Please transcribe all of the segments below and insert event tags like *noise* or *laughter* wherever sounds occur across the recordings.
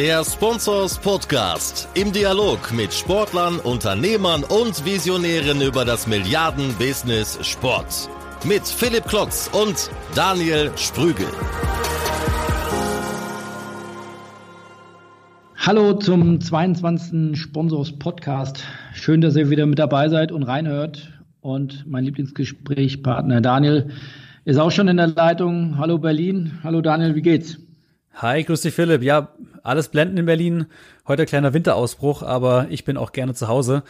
Der Sponsors Podcast im Dialog mit Sportlern, Unternehmern und Visionären über das Milliarden-Business Sport. Mit Philipp Klotz und Daniel Sprügel. Hallo zum 22. Sponsors Podcast. Schön, dass ihr wieder mit dabei seid und reinhört. Und mein Lieblingsgesprächspartner Daniel ist auch schon in der Leitung. Hallo Berlin. Hallo Daniel, wie geht's? Hi, grüß dich Philipp. Ja, alles blenden in Berlin. Heute kleiner Winterausbruch, aber ich bin auch gerne zu Hause.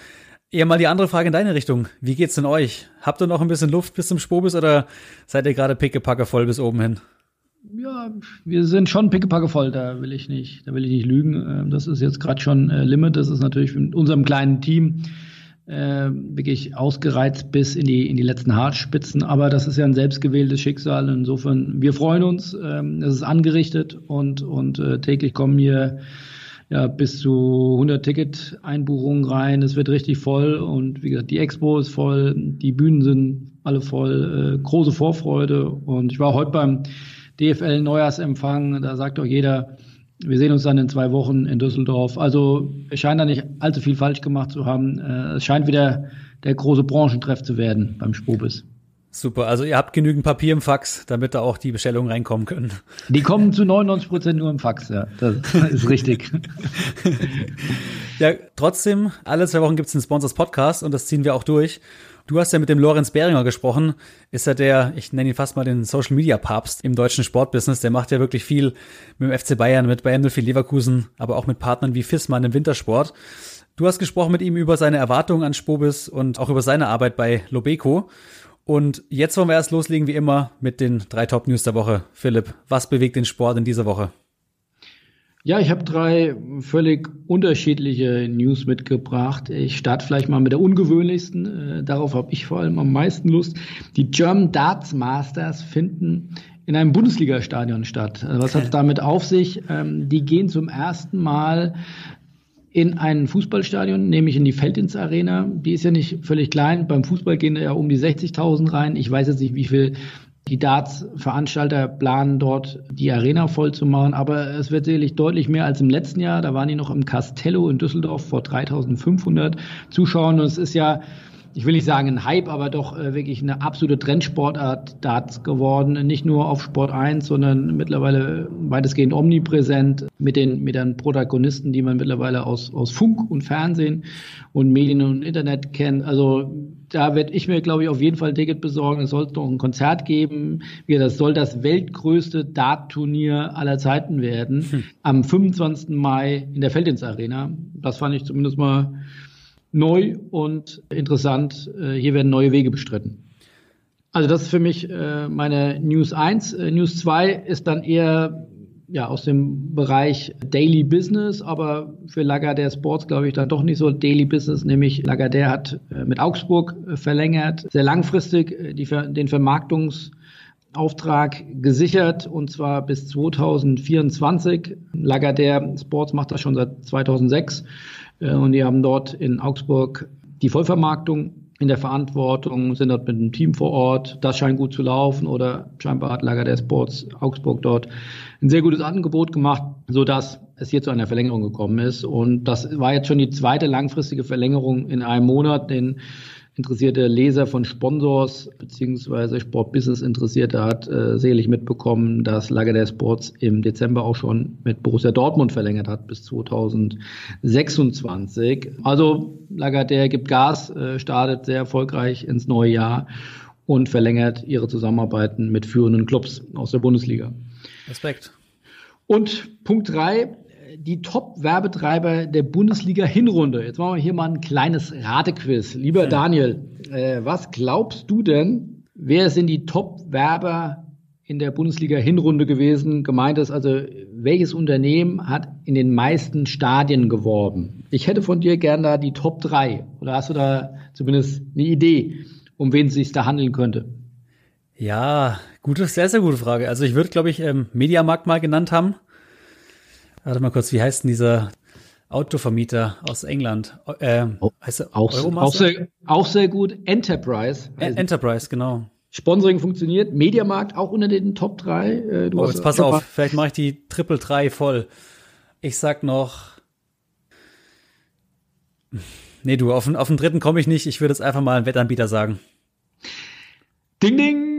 Eher mal die andere Frage in deine Richtung. Wie geht's denn euch? Habt ihr noch ein bisschen Luft bis zum Spobis oder seid ihr gerade pickepacke voll bis oben hin? Ja, wir sind schon pickepacke voll, da will ich nicht, da will ich nicht lügen. Ähm, das ist jetzt gerade schon äh, Limit. Das ist natürlich mit unserem kleinen Team äh, wirklich ausgereizt bis in die, in die letzten Haarspitzen. Aber das ist ja ein selbstgewähltes Schicksal. Insofern, wir freuen uns. Ähm, es ist angerichtet und, und äh, täglich kommen hier ja, bis zu 100 Ticket-Einbuchungen rein. Es wird richtig voll und wie gesagt, die Expo ist voll, die Bühnen sind alle voll, äh, große Vorfreude. Und ich war heute beim DFL Neujahrsempfang, da sagt auch jeder, wir sehen uns dann in zwei Wochen in Düsseldorf. Also es scheint da nicht allzu viel falsch gemacht zu haben. Äh, es scheint wieder der große Branchentreff zu werden beim Spobis. Super, also ihr habt genügend Papier im Fax, damit da auch die Bestellungen reinkommen können. Die kommen zu 99 Prozent nur im Fax, ja. Das *laughs* ist richtig. ja, trotzdem, alle zwei Wochen gibt es einen Sponsors Podcast und das ziehen wir auch durch. Du hast ja mit dem Lorenz Behringer gesprochen. Ist ja der, ich nenne ihn fast mal den Social Media Papst im deutschen Sportbusiness. Der macht ja wirklich viel mit dem FC Bayern, mit Bayern 04 Leverkusen, aber auch mit Partnern wie Fissmann im Wintersport. Du hast gesprochen mit ihm über seine Erwartungen an Spobis und auch über seine Arbeit bei Lobeco. Und jetzt wollen wir erst loslegen, wie immer, mit den drei Top News der Woche. Philipp, was bewegt den Sport in dieser Woche? Ja, ich habe drei völlig unterschiedliche News mitgebracht. Ich starte vielleicht mal mit der ungewöhnlichsten. Äh, darauf habe ich vor allem am meisten Lust. Die German Darts Masters finden in einem Bundesliga-Stadion statt. Also was hat *laughs* es damit auf sich? Ähm, die gehen zum ersten Mal in ein Fußballstadion, nämlich in die Feldins Arena. Die ist ja nicht völlig klein. Beim Fußball gehen ja um die 60.000 rein. Ich weiß jetzt nicht, wie viel die Darts-Veranstalter planen dort die Arena voll zu machen, aber es wird sicherlich deutlich mehr als im letzten Jahr. Da waren die noch im Castello in Düsseldorf vor 3500 Zuschauern und es ist ja ich will nicht sagen ein Hype, aber doch äh, wirklich eine absolute Trendsportart Darts geworden. Nicht nur auf Sport 1, sondern mittlerweile weitestgehend omnipräsent mit den, mit den Protagonisten, die man mittlerweile aus, aus Funk und Fernsehen und Medien und Internet kennt. Also da werde ich mir, glaube ich, auf jeden Fall ein Ticket besorgen. Es soll noch ein Konzert geben. Das soll das weltgrößte Dart-Turnier aller Zeiten werden. Hm. Am 25. Mai in der Feldins Arena. Das fand ich zumindest mal neu und interessant. Äh, hier werden neue Wege bestritten. Also das ist für mich äh, meine News 1. Äh, News 2 ist dann eher ja, aus dem Bereich Daily Business, aber für Lagardère Sports glaube ich dann doch nicht so Daily Business, nämlich Lagardère hat mit Augsburg verlängert, sehr langfristig die, den Vermarktungsauftrag gesichert und zwar bis 2024. Lagardère Sports macht das schon seit 2006 äh, und die haben dort in Augsburg die Vollvermarktung in der Verantwortung, sind dort mit einem Team vor Ort. Das scheint gut zu laufen oder scheinbar hat Lager der Sports Augsburg dort ein sehr gutes Angebot gemacht, so dass es hier zu einer Verlängerung gekommen ist. Und das war jetzt schon die zweite langfristige Verlängerung in einem Monat, den interessierte Leser von Sponsors beziehungsweise Sportbusiness Interessierte hat äh, sicherlich mitbekommen, dass Lagardère Sports im Dezember auch schon mit Borussia Dortmund verlängert hat bis 2026. Also Lagardère gibt Gas, äh, startet sehr erfolgreich ins neue Jahr und verlängert ihre Zusammenarbeiten mit führenden Clubs aus der Bundesliga. Respekt. Und Punkt drei, die Top-Werbetreiber der Bundesliga-Hinrunde. Jetzt machen wir hier mal ein kleines Ratequiz. Lieber Daniel, äh, was glaubst du denn, wer sind die Top-Werber in der Bundesliga-Hinrunde gewesen? Gemeint ist also, welches Unternehmen hat in den meisten Stadien geworben? Ich hätte von dir gern da die Top 3. Oder hast du da zumindest eine Idee, um wen es sich da handeln könnte? Ja, gute, sehr, sehr gute Frage. Also ich würde, glaube ich, ähm, Mediamarkt mal genannt haben. Warte mal kurz, wie heißt denn dieser Autovermieter aus England? Äh, heißt er auch, auch, sehr, auch sehr gut. Enterprise. E Enterprise, genau. Sponsoring funktioniert. Mediamarkt auch unter den Top 3. Äh, du oh, jetzt pass auf, vielleicht mache ich die Triple 3 voll. Ich sag noch. Nee, du, auf, auf den dritten komme ich nicht. Ich würde jetzt einfach mal einen Wettanbieter sagen. Ding, ding!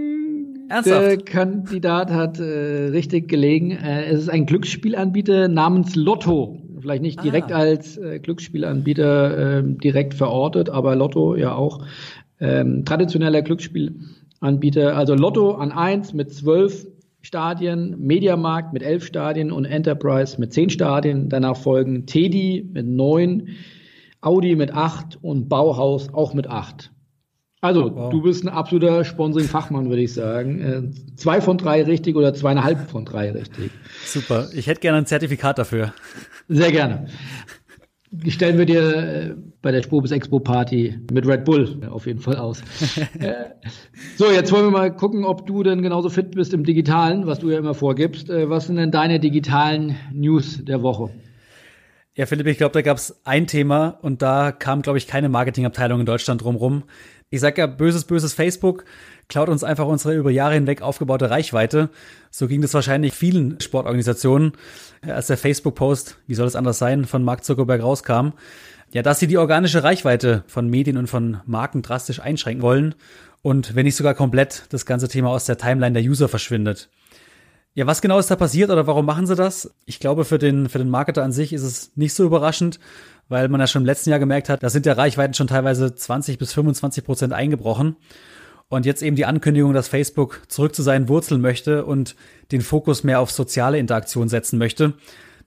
Ernsthaft? Der Kandidat hat äh, richtig gelegen. Äh, es ist ein Glücksspielanbieter namens Lotto. Vielleicht nicht direkt ah. als äh, Glücksspielanbieter äh, direkt verortet, aber Lotto ja auch. Ähm, traditioneller Glücksspielanbieter. Also Lotto an eins mit zwölf Stadien, Mediamarkt mit elf Stadien und Enterprise mit zehn Stadien. Danach folgen Teddy mit neun, Audi mit acht und Bauhaus auch mit acht. Also, wow. du bist ein absoluter Sponsoring-Fachmann, würde ich sagen. Äh, zwei von drei richtig oder zweieinhalb von drei richtig. Super. Ich hätte gerne ein Zertifikat dafür. Sehr gerne. Stellen wir dir äh, bei der Spobis Expo Party mit Red Bull auf jeden Fall aus. *laughs* Äh, so, jetzt wollen wir mal gucken, ob du denn genauso fit bist im Digitalen, was du ja immer vorgibst. Was sind denn deine digitalen News der Woche? Ja, Philipp, ich glaube, da gab es ein Thema und da kam, glaube ich, keine Marketingabteilung in Deutschland drumrum. Ich sag ja, böses, böses Facebook klaut uns einfach unsere über Jahre hinweg aufgebaute Reichweite. So ging das wahrscheinlich vielen Sportorganisationen, als der Facebook-Post, wie soll es anders sein, von Mark Zuckerberg rauskam. Ja, dass sie die organische Reichweite von Medien und von Marken drastisch einschränken wollen und wenn nicht sogar komplett das ganze Thema aus der Timeline der User verschwindet. Ja, was genau ist da passiert oder warum machen sie das? Ich glaube, für den, für den Marketer an sich ist es nicht so überraschend, weil man ja schon im letzten Jahr gemerkt hat, da sind der Reichweiten schon teilweise 20 bis 25 Prozent eingebrochen. Und jetzt eben die Ankündigung, dass Facebook zurück zu seinen Wurzeln möchte und den Fokus mehr auf soziale Interaktion setzen möchte.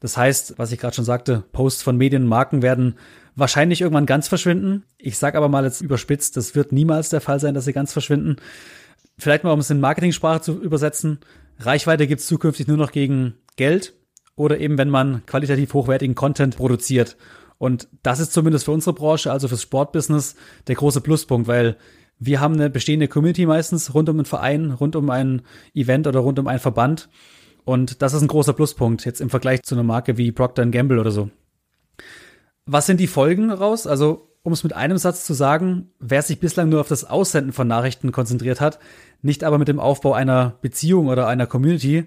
Das heißt, was ich gerade schon sagte, Posts von Medien Marken werden wahrscheinlich irgendwann ganz verschwinden. Ich sage aber mal jetzt überspitzt, das wird niemals der Fall sein, dass sie ganz verschwinden. Vielleicht mal, um es in Marketingsprache zu übersetzen. Reichweite gibt es zukünftig nur noch gegen Geld oder eben, wenn man qualitativ hochwertigen Content produziert. Und das ist zumindest für unsere Branche, also fürs Sportbusiness, der große Pluspunkt, weil wir haben eine bestehende Community meistens rund um einen Verein, rund um ein Event oder rund um einen Verband. Und das ist ein großer Pluspunkt jetzt im Vergleich zu einer Marke wie Procter Gamble oder so. Was sind die Folgen daraus? Also, um es mit einem Satz zu sagen, wer sich bislang nur auf das Aussenden von Nachrichten konzentriert hat, nicht aber mit dem Aufbau einer Beziehung oder einer Community,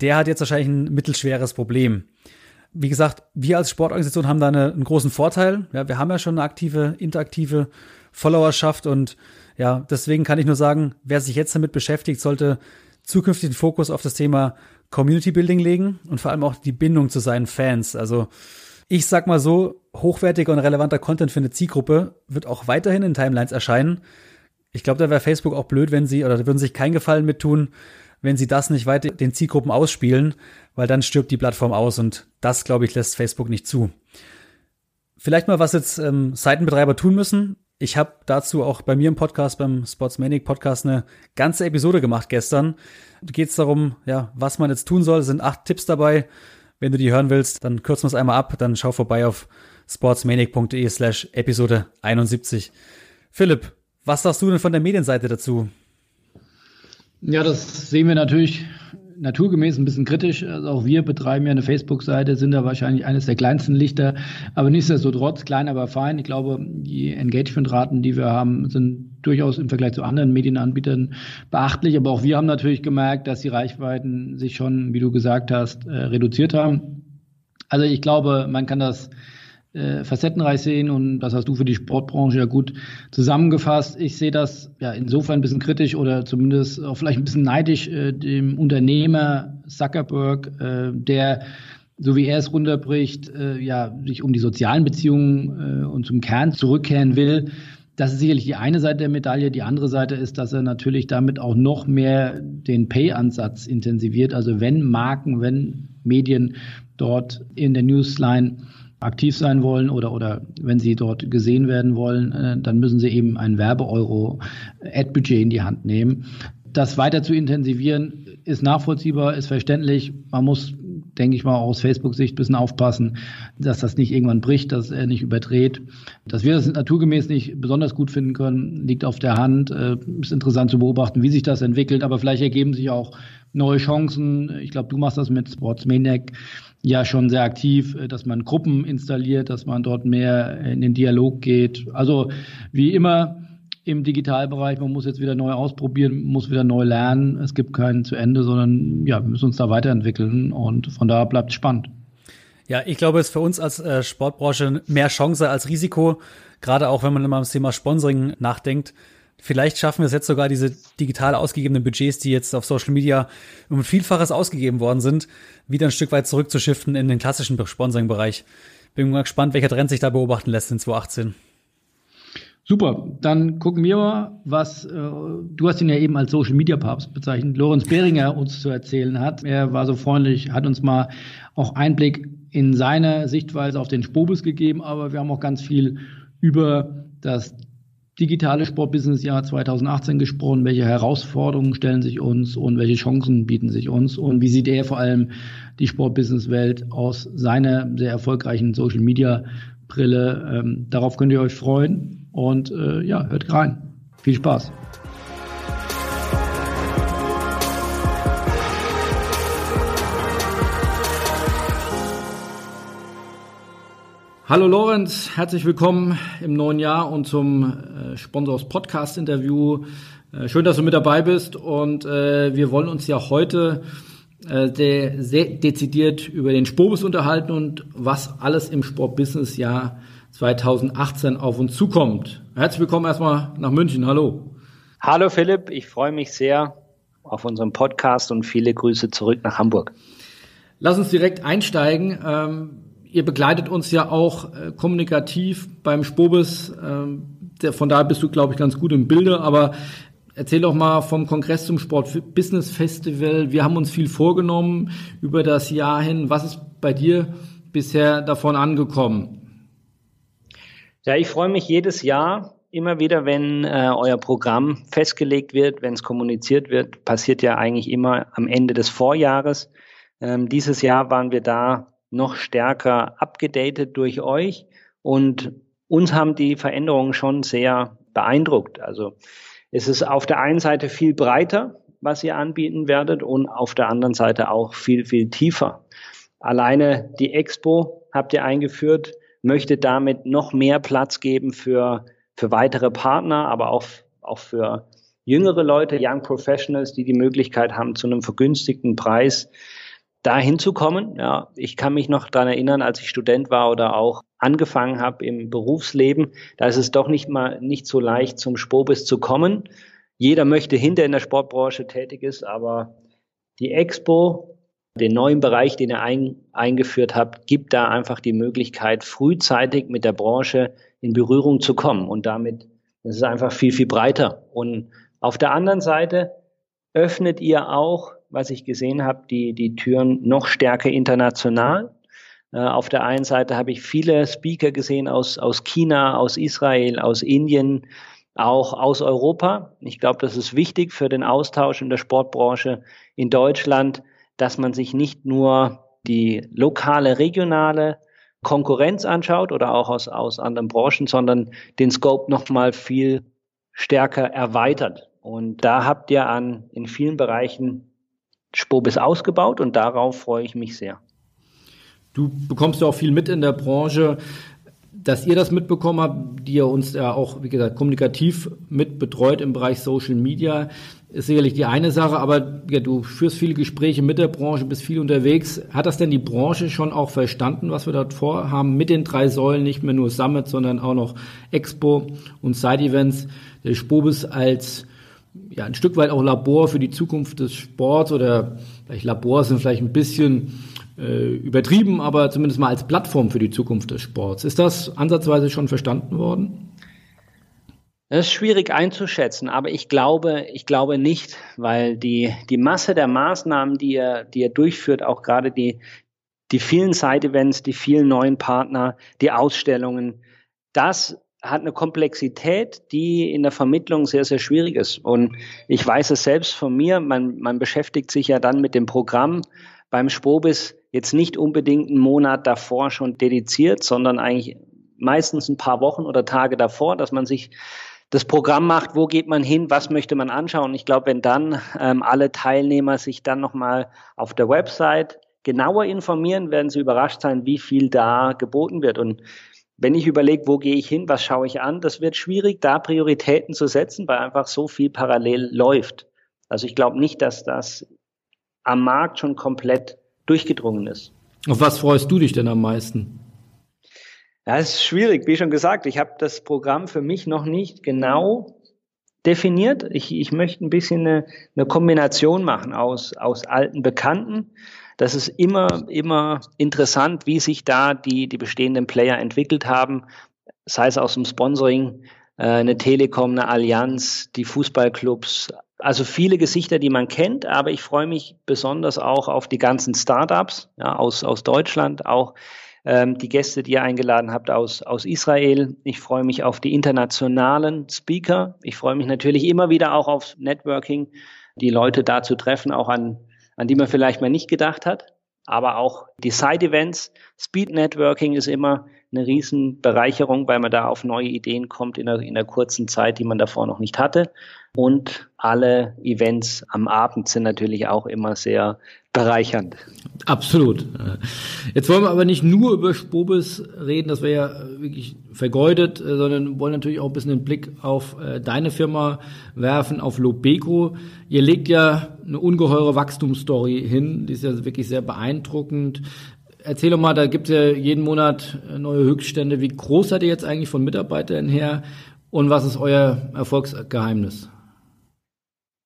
der hat jetzt wahrscheinlich ein mittelschweres Problem. Wie gesagt, wir als Sportorganisation haben da eine, einen großen Vorteil. Ja, wir haben ja schon eine aktive, interaktive Followerschaft und ja, deswegen kann ich nur sagen, wer sich jetzt damit beschäftigt, sollte zukünftig den Fokus auf das Thema Community Building legen und vor allem auch die Bindung zu seinen Fans. Also ich sag mal so, hochwertiger und relevanter Content für eine Zielgruppe wird auch weiterhin in Timelines erscheinen. Ich glaube, da wäre Facebook auch blöd, wenn sie, oder da würden sich keinen Gefallen mit tun, wenn sie das nicht weiter den Zielgruppen ausspielen, weil dann stirbt die Plattform aus und das, glaube ich, lässt Facebook nicht zu. Vielleicht mal, was jetzt ähm, Seitenbetreiber tun müssen. Ich habe dazu auch bei mir im Podcast, beim Sportsmanic Podcast, eine ganze Episode gemacht gestern. Da geht es darum, ja, was man jetzt tun soll. Es sind acht Tipps dabei. Wenn du die hören willst, dann kürzen wir es einmal ab. Dann schau vorbei auf sportsmanic.de slash Episode 71. Philipp, was sagst du denn von der Medienseite dazu? Ja, das sehen wir natürlich naturgemäß ein bisschen kritisch. Also auch wir betreiben ja eine Facebook-Seite, sind da wahrscheinlich eines der kleinsten Lichter, aber nichtsdestotrotz klein, aber fein. Ich glaube, die Engagement-Raten, die wir haben, sind durchaus im Vergleich zu anderen Medienanbietern beachtlich. Aber auch wir haben natürlich gemerkt, dass die Reichweiten sich schon, wie du gesagt hast, äh, reduziert haben. Also ich glaube, man kann das äh, facettenreich sehen und das hast du für die Sportbranche ja gut zusammengefasst. Ich sehe das ja insofern ein bisschen kritisch oder zumindest auch vielleicht ein bisschen neidisch äh, dem Unternehmer Zuckerberg, äh, der so wie er es runterbricht, äh, ja sich um die sozialen Beziehungen äh, und zum Kern zurückkehren will. Das ist sicherlich die eine Seite der Medaille. Die andere Seite ist, dass er natürlich damit auch noch mehr den Pay-Ansatz intensiviert. Also wenn Marken, wenn Medien dort in der Newsline aktiv sein wollen oder, oder wenn sie dort gesehen werden wollen, äh, dann müssen sie eben ein Werbeeuro Ad-Budget in die Hand nehmen. Das weiter zu intensivieren ist nachvollziehbar, ist verständlich. Man muss, denke ich mal, aus Facebook-Sicht ein bisschen aufpassen, dass das nicht irgendwann bricht, dass er nicht überdreht. Dass wir das naturgemäß nicht besonders gut finden können, liegt auf der Hand. Äh, ist interessant zu beobachten, wie sich das entwickelt, aber vielleicht ergeben sich auch neue Chancen. Ich glaube, du machst das mit Sportsmaniac ja schon sehr aktiv, äh, dass man Gruppen installiert, dass man dort mehr in den Dialog geht. Also wie immer im Digitalbereich, man muss jetzt wieder neu ausprobieren, muss wieder neu lernen. Es gibt keinen zu Ende, sondern ja, wir müssen uns da weiterentwickeln und von daher bleibt es spannend. Ja, ich glaube, es ist für uns als äh, Sportbranche mehr Chance als Risiko, gerade auch wenn man immer ums Thema Sponsoring nachdenkt. Vielleicht schaffen wir es jetzt sogar, diese digital ausgegebenen Budgets, die jetzt auf Social Media um Vielfaches ausgegeben worden sind, wieder ein Stück weit zurückzuschiften in den klassischen Sponsoring-Bereich. Bin mal gespannt, welcher Trend sich da beobachten lässt in 2018. Super, dann gucken wir mal, was äh, du hast ihn ja eben als Social Media Papst bezeichnet, Lorenz Behringer uns zu erzählen hat. Er war so freundlich, hat uns mal auch Einblick in seine Sichtweise auf den Spobus gegeben, aber wir haben auch ganz viel über das digitale Sportbusiness-Jahr 2018 gesprochen. Welche Herausforderungen stellen sich uns und welche Chancen bieten sich uns? Und wie sieht er vor allem die Sportbusiness-Welt aus seiner sehr erfolgreichen Social-Media-Brille? Ähm, darauf könnt ihr euch freuen. Und äh, ja, hört rein. Viel Spaß. Hallo Lorenz, herzlich willkommen im neuen Jahr und zum äh, Sponsors Podcast Interview. Äh, schön, dass du mit dabei bist und äh, wir wollen uns ja heute äh, de sehr dezidiert über den Spobus unterhalten und was alles im Sportbusiness Jahr 2018 auf uns zukommt. Herzlich willkommen erstmal nach München. Hallo. Hallo Philipp, ich freue mich sehr auf unseren Podcast und viele Grüße zurück nach Hamburg. Lass uns direkt einsteigen. Ähm, ihr begleitet uns ja auch äh, kommunikativ beim Spobis. Ähm, von daher bist du, glaube ich, ganz gut im Bilde. Aber erzähl doch mal vom Kongress zum Sport Business Festival. Wir haben uns viel vorgenommen über das Jahr hin. Was ist bei dir bisher davon angekommen? Ja, ich freue mich jedes Jahr immer wieder, wenn äh, euer Programm festgelegt wird, wenn es kommuniziert wird. Passiert ja eigentlich immer am Ende des Vorjahres. Ähm, dieses Jahr waren wir da noch stärker abgedatet durch euch und uns haben die Veränderungen schon sehr beeindruckt. Also es ist auf der einen Seite viel breiter, was ihr anbieten werdet und auf der anderen Seite auch viel, viel tiefer. Alleine die Expo habt ihr eingeführt, möchte damit noch mehr Platz geben für, für weitere Partner, aber auch, auch für jüngere Leute, Young Professionals, die die Möglichkeit haben, zu einem vergünstigten Preis dahin zu kommen. Ja, ich kann mich noch dran erinnern, als ich Student war oder auch angefangen habe im Berufsleben, da ist es doch nicht mal nicht so leicht zum Spobis zu kommen. Jeder möchte hinter in der Sportbranche tätig ist, aber die Expo, den neuen Bereich, den ihr ein, eingeführt habt, gibt da einfach die Möglichkeit, frühzeitig mit der Branche in Berührung zu kommen und damit ist einfach viel, viel breiter. Und auf der anderen Seite öffnet ihr auch was ich gesehen habe, die, die Türen noch stärker international. Äh, auf der einen Seite habe ich viele Speaker gesehen aus, aus China, aus Israel, aus Indien, auch aus Europa. Ich glaube, das ist wichtig für den Austausch in der Sportbranche in Deutschland, dass man sich nicht nur die lokale, regionale Konkurrenz anschaut oder auch aus, aus anderen Branchen, sondern den Scope nochmal viel stärker erweitert. Und da habt ihr an in vielen Bereichen Spobis ausgebaut und darauf freue ich mich sehr. Du bekommst ja auch viel mit in der Branche. Dass ihr das mitbekommen habt, die ihr uns ja auch, wie gesagt, kommunikativ mit betreut im Bereich Social Media, ist sicherlich die eine Sache, aber ja, du führst viele Gespräche mit der Branche, bist viel unterwegs. Hat das denn die Branche schon auch verstanden, was wir dort vorhaben, mit den drei Säulen, nicht mehr nur Summit, sondern auch noch Expo und Side-Events, der Spobis als ja, ein Stück weit auch Labor für die Zukunft des Sports oder vielleicht Labor sind vielleicht ein bisschen äh, übertrieben, aber zumindest mal als Plattform für die Zukunft des Sports. Ist das ansatzweise schon verstanden worden? Das ist schwierig einzuschätzen, aber ich glaube, ich glaube nicht, weil die, die Masse der Maßnahmen, die er, die er durchführt, auch gerade die, die vielen Side-Events, die vielen neuen Partner, die Ausstellungen, das hat eine Komplexität, die in der Vermittlung sehr, sehr schwierig ist. Und ich weiß es selbst von mir, man, man beschäftigt sich ja dann mit dem Programm beim Spobis jetzt nicht unbedingt einen Monat davor schon dediziert, sondern eigentlich meistens ein paar Wochen oder Tage davor, dass man sich das Programm macht, wo geht man hin, was möchte man anschauen. Ich glaube, wenn dann ähm, alle Teilnehmer sich dann nochmal auf der Website genauer informieren, werden sie überrascht sein, wie viel da geboten wird. Und wenn ich überlege, wo gehe ich hin, was schaue ich an, das wird schwierig, da Prioritäten zu setzen, weil einfach so viel parallel läuft. Also ich glaube nicht, dass das am Markt schon komplett durchgedrungen ist. Auf was freust du dich denn am meisten? Ja, es ist schwierig, wie schon gesagt. Ich habe das Programm für mich noch nicht genau definiert. Ich, ich möchte ein bisschen eine, eine Kombination machen aus, aus alten Bekannten. Das ist immer, immer interessant, wie sich da die, die bestehenden Player entwickelt haben, sei es aus dem Sponsoring, äh, eine Telekom, eine Allianz, die Fußballclubs, also viele Gesichter, die man kennt, aber ich freue mich besonders auch auf die ganzen Startups ja, aus, aus Deutschland, auch ähm, die Gäste, die ihr eingeladen habt aus, aus Israel. Ich freue mich auf die internationalen Speaker. Ich freue mich natürlich immer wieder auch auf Networking, die Leute da zu treffen, auch an, an die man vielleicht mal nicht gedacht hat. Aber auch die Side-Events. Speed Networking ist immer eine Riesenbereicherung, weil man da auf neue Ideen kommt in einer, in einer kurzen Zeit, die man davor noch nicht hatte. Und alle Events am Abend sind natürlich auch immer sehr bereichernd. Absolut. Jetzt wollen wir aber nicht nur über Spobis reden, das wäre ja wirklich vergeudet, sondern wollen natürlich auch ein bisschen den Blick auf äh, deine Firma werfen, auf Lobeco. Ihr legt ja eine ungeheure Wachstumsstory hin, die ist ja wirklich sehr beeindruckend. Erzähl doch mal, da gibt es ja jeden Monat neue Höchststände. Wie groß seid ihr jetzt eigentlich von Mitarbeitern her und was ist euer Erfolgsgeheimnis?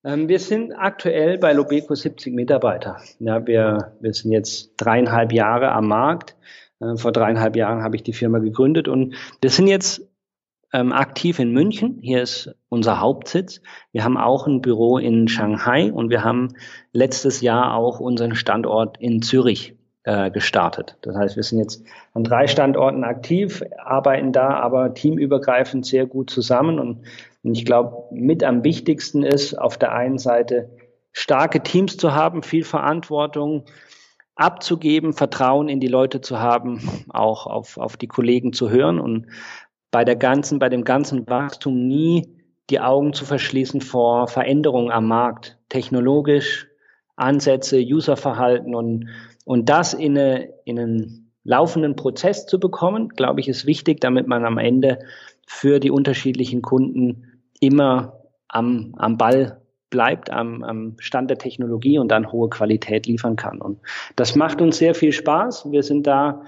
Ähm, wir sind aktuell bei Lobeco 70 Mitarbeiter. Ja, wir, wir sind jetzt dreieinhalb Jahre am Markt. Äh, vor dreieinhalb Jahren habe ich die Firma gegründet und wir sind jetzt ähm, aktiv in München. Hier ist unser Hauptsitz. Wir haben auch ein Büro in Shanghai und wir haben letztes Jahr auch unseren Standort in Zürich äh, gestartet. Das heißt, wir sind jetzt an drei Standorten aktiv, arbeiten da aber teamübergreifend sehr gut zusammen und und ich glaube, mit am wichtigsten ist auf der einen Seite starke Teams zu haben, viel Verantwortung abzugeben, Vertrauen in die Leute zu haben, auch auf, auf die Kollegen zu hören und bei der ganzen, bei dem ganzen Wachstum nie die Augen zu verschließen vor Veränderungen am Markt, technologisch, Ansätze, Userverhalten und, und das in, eine, in einen laufenden Prozess zu bekommen, glaube ich, ist wichtig, damit man am Ende für die unterschiedlichen Kunden immer am, am Ball bleibt, am, am Stand der Technologie und dann hohe Qualität liefern kann. Und das macht uns sehr viel Spaß. Wir sind da,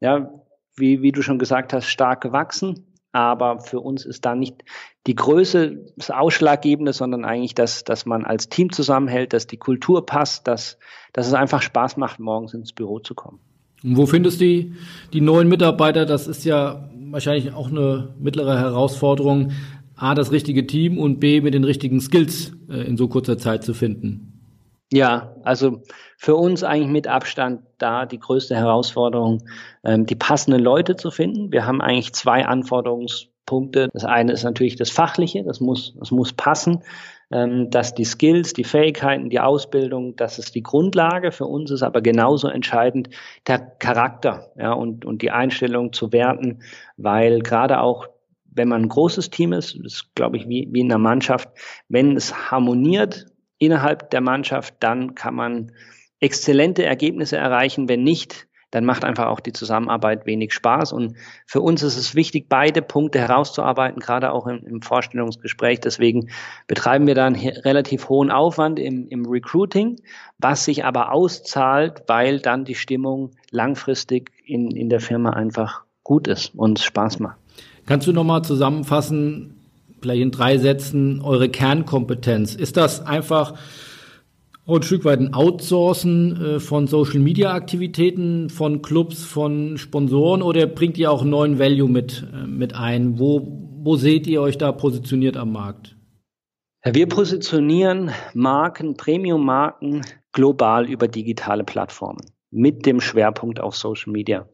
ja, wie, wie du schon gesagt hast, stark gewachsen. Aber für uns ist da nicht die Größe das Ausschlaggebende, sondern eigentlich, dass, dass man als Team zusammenhält, dass die Kultur passt, dass, dass es einfach Spaß macht, morgens ins Büro zu kommen. Und wo findest du die, die neuen Mitarbeiter? Das ist ja wahrscheinlich auch eine mittlere Herausforderung. A, das richtige Team und B, mit den richtigen Skills äh, in so kurzer Zeit zu finden? Ja, also für uns eigentlich mit Abstand da die größte Herausforderung, ähm, die passenden Leute zu finden. Wir haben eigentlich zwei Anforderungspunkte. Das eine ist natürlich das Fachliche, das muss, das muss passen. Ähm, dass die Skills, die Fähigkeiten, die Ausbildung, das ist die Grundlage. Für uns ist aber genauso entscheidend der Charakter ja, und, und die Einstellung zu werten, weil gerade auch wenn man ein großes Team ist, das ist, glaube ich, wie, wie in einer Mannschaft, wenn es harmoniert innerhalb der Mannschaft, dann kann man exzellente Ergebnisse erreichen. Wenn nicht, dann macht einfach auch die Zusammenarbeit wenig Spaß. Und für uns ist es wichtig, beide Punkte herauszuarbeiten, gerade auch im, im Vorstellungsgespräch. Deswegen betreiben wir da einen relativ hohen Aufwand im, im Recruiting, was sich aber auszahlt, weil dann die Stimmung langfristig in, in der Firma einfach gut ist und Spaß macht. Kannst du nochmal zusammenfassen, vielleicht in drei Sätzen, eure Kernkompetenz? Ist das einfach ein Stück weit ein Outsourcen äh, von Social Media Aktivitäten, von Clubs, von Sponsoren oder bringt ihr auch neuen Value mit, äh, mit ein? Wo, wo seht ihr euch da positioniert am Markt? Wir positionieren Marken, Premium-Marken global über digitale Plattformen mit dem Schwerpunkt auf Social Media.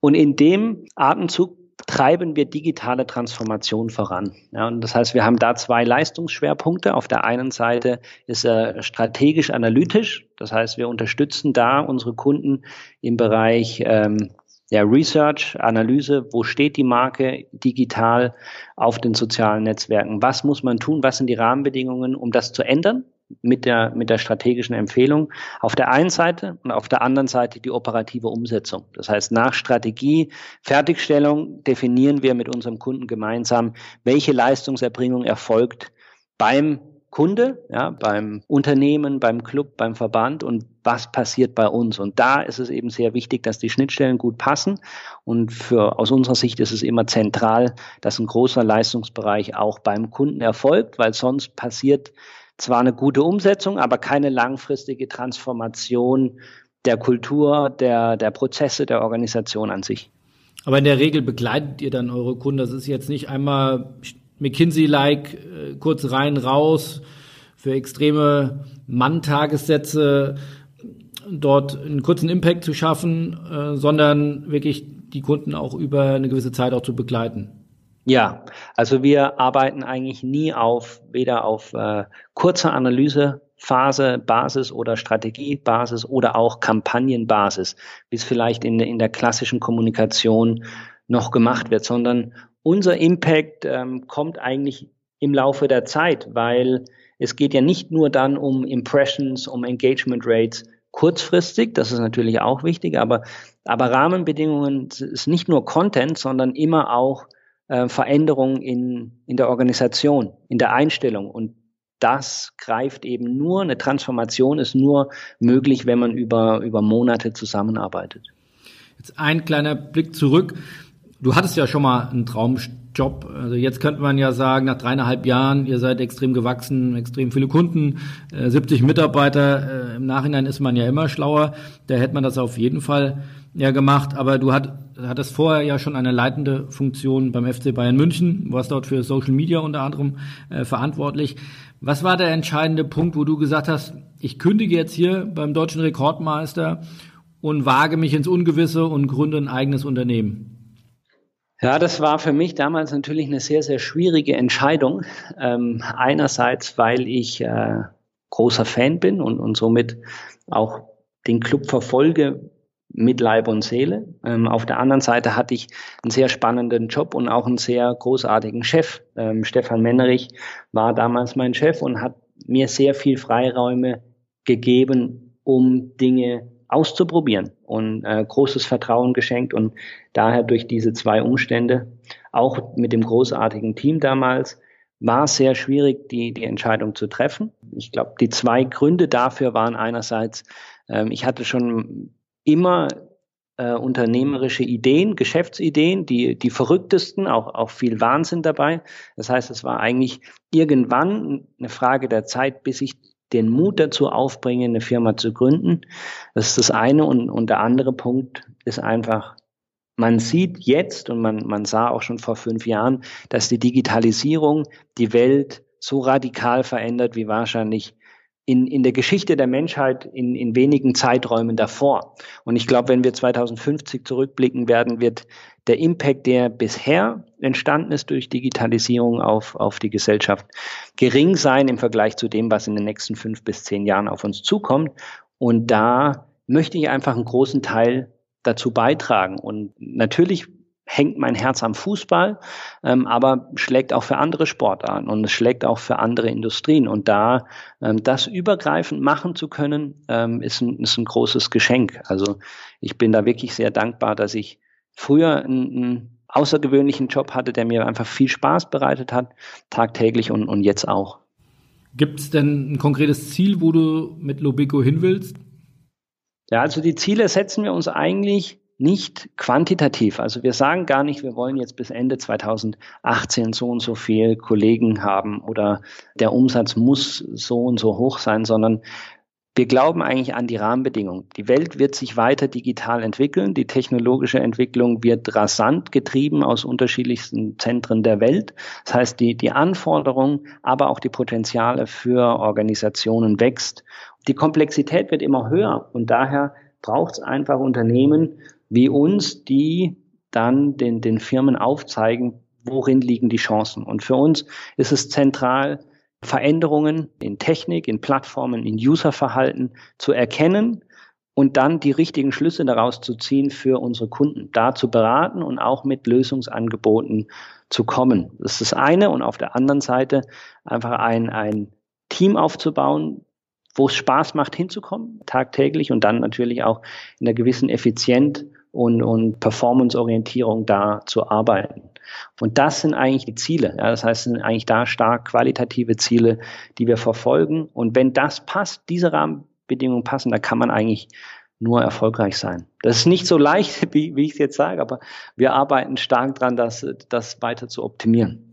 Und in dem Atemzug treiben wir digitale Transformation voran. Ja, und das heißt, wir haben da zwei Leistungsschwerpunkte. Auf der einen Seite ist er strategisch analytisch. Das heißt, wir unterstützen da unsere Kunden im Bereich ähm, ja, Research, Analyse, wo steht die Marke digital auf den sozialen Netzwerken? Was muss man tun? Was sind die Rahmenbedingungen, um das zu ändern? Mit der, mit der strategischen Empfehlung. Auf der einen Seite und auf der anderen Seite die operative Umsetzung. Das heißt, nach Strategie, Fertigstellung definieren wir mit unserem Kunden gemeinsam, welche Leistungserbringung erfolgt beim Kunde, ja, beim Unternehmen, beim Club, beim Verband und was passiert bei uns. Und da ist es eben sehr wichtig, dass die Schnittstellen gut passen. Und für, aus unserer Sicht ist es immer zentral, dass ein großer Leistungsbereich auch beim Kunden erfolgt, weil sonst passiert zwar eine gute Umsetzung, aber keine langfristige Transformation der Kultur, der, der Prozesse, der Organisation an sich. Aber in der Regel begleitet ihr dann eure Kunden. Das ist jetzt nicht einmal McKinsey-like, äh, kurz rein, raus, für extreme Mann-Tagessätze dort einen kurzen Impact zu schaffen, äh, sondern wirklich die Kunden auch über eine gewisse Zeit auch zu begleiten. Ja, also wir arbeiten eigentlich nie auf weder auf äh, kurze Analysephase, Basis oder Strategiebasis oder auch Kampagnenbasis, wie es vielleicht in, in der klassischen Kommunikation noch gemacht wird, sondern unser Impact ähm, kommt eigentlich im Laufe der Zeit, weil es geht ja nicht nur dann um Impressions, um Engagement Rates kurzfristig, das ist natürlich auch wichtig, aber, aber Rahmenbedingungen ist nicht nur Content, sondern immer auch äh, Veränderungen in, in der Organisation, in der Einstellung. Und das greift eben nur, eine Transformation ist nur möglich, wenn man über, über Monate zusammenarbeitet. Jetzt ein kleiner Blick zurück. Du hattest ja schon mal einen Traumjob. Also jetzt könnte man ja sagen, nach dreieinhalb Jahren, ihr seid extrem gewachsen, extrem viele Kunden, 70 äh, Mitarbeiter. Äh, Im Nachhinein ist man ja immer schlauer. Da hätte man das auf jeden Fall ja gemacht. Aber du hat, hattest vorher ja schon eine leitende Funktion beim FC Bayern München, warst dort für Social Media unter anderem äh, verantwortlich. Was war der entscheidende Punkt, wo du gesagt hast, ich kündige jetzt hier beim deutschen Rekordmeister und wage mich ins Ungewisse und gründe ein eigenes Unternehmen? Ja, das war für mich damals natürlich eine sehr, sehr schwierige Entscheidung. Ähm, einerseits, weil ich äh, großer Fan bin und, und somit auch den Club verfolge mit Leib und Seele. Ähm, auf der anderen Seite hatte ich einen sehr spannenden Job und auch einen sehr großartigen Chef. Ähm, Stefan Mennerich war damals mein Chef und hat mir sehr viel Freiräume gegeben, um Dinge auszuprobieren und äh, großes Vertrauen geschenkt und daher durch diese zwei Umstände, auch mit dem großartigen Team damals, war es sehr schwierig, die, die Entscheidung zu treffen. Ich glaube, die zwei Gründe dafür waren einerseits, ähm, ich hatte schon immer äh, unternehmerische Ideen, Geschäftsideen, die, die verrücktesten, auch, auch viel Wahnsinn dabei. Das heißt, es war eigentlich irgendwann eine Frage der Zeit, bis ich den Mut dazu aufbringe, eine Firma zu gründen. Das ist das eine. Und, und der andere Punkt ist einfach, man sieht jetzt und man, man sah auch schon vor fünf Jahren, dass die Digitalisierung die Welt so radikal verändert wie wahrscheinlich in, in der Geschichte der Menschheit in, in wenigen Zeiträumen davor. Und ich glaube, wenn wir 2050 zurückblicken werden, wird der Impact, der bisher entstanden ist durch Digitalisierung auf, auf die Gesellschaft, gering sein im Vergleich zu dem, was in den nächsten fünf bis zehn Jahren auf uns zukommt. Und da möchte ich einfach einen großen Teil dazu beitragen. Und natürlich hängt mein Herz am Fußball, ähm, aber schlägt auch für andere Sportarten und es schlägt auch für andere Industrien. Und da ähm, das übergreifend machen zu können, ähm, ist, ein, ist ein großes Geschenk. Also ich bin da wirklich sehr dankbar, dass ich früher einen, außergewöhnlichen Job hatte, der mir einfach viel Spaß bereitet hat, tagtäglich und, und jetzt auch. Gibt es denn ein konkretes Ziel, wo du mit Lobico hin willst? Ja, also die Ziele setzen wir uns eigentlich nicht quantitativ. Also wir sagen gar nicht, wir wollen jetzt bis Ende 2018 so und so viel Kollegen haben oder der Umsatz muss so und so hoch sein, sondern wir glauben eigentlich an die Rahmenbedingungen. Die Welt wird sich weiter digital entwickeln. Die technologische Entwicklung wird rasant getrieben aus unterschiedlichsten Zentren der Welt. Das heißt, die, die Anforderungen, aber auch die Potenziale für Organisationen wächst. Die Komplexität wird immer höher und daher braucht es einfach Unternehmen, wie uns, die dann den, den Firmen aufzeigen, worin liegen die Chancen. Und für uns ist es zentral, Veränderungen in Technik, in Plattformen, in Userverhalten zu erkennen und dann die richtigen Schlüsse daraus zu ziehen für unsere Kunden, da zu beraten und auch mit Lösungsangeboten zu kommen. Das ist das eine. Und auf der anderen Seite einfach ein, ein Team aufzubauen, wo es Spaß macht, hinzukommen, tagtäglich und dann natürlich auch in einer gewissen Effizienz und, und Performance-Orientierung da zu arbeiten. Und das sind eigentlich die Ziele. Ja, das heißt, sind eigentlich da stark qualitative Ziele, die wir verfolgen. Und wenn das passt, diese Rahmenbedingungen passen, da kann man eigentlich nur erfolgreich sein. Das ist nicht so leicht, *laughs* wie, wie ich es jetzt sage, aber wir arbeiten stark dran, das, das weiter zu optimieren.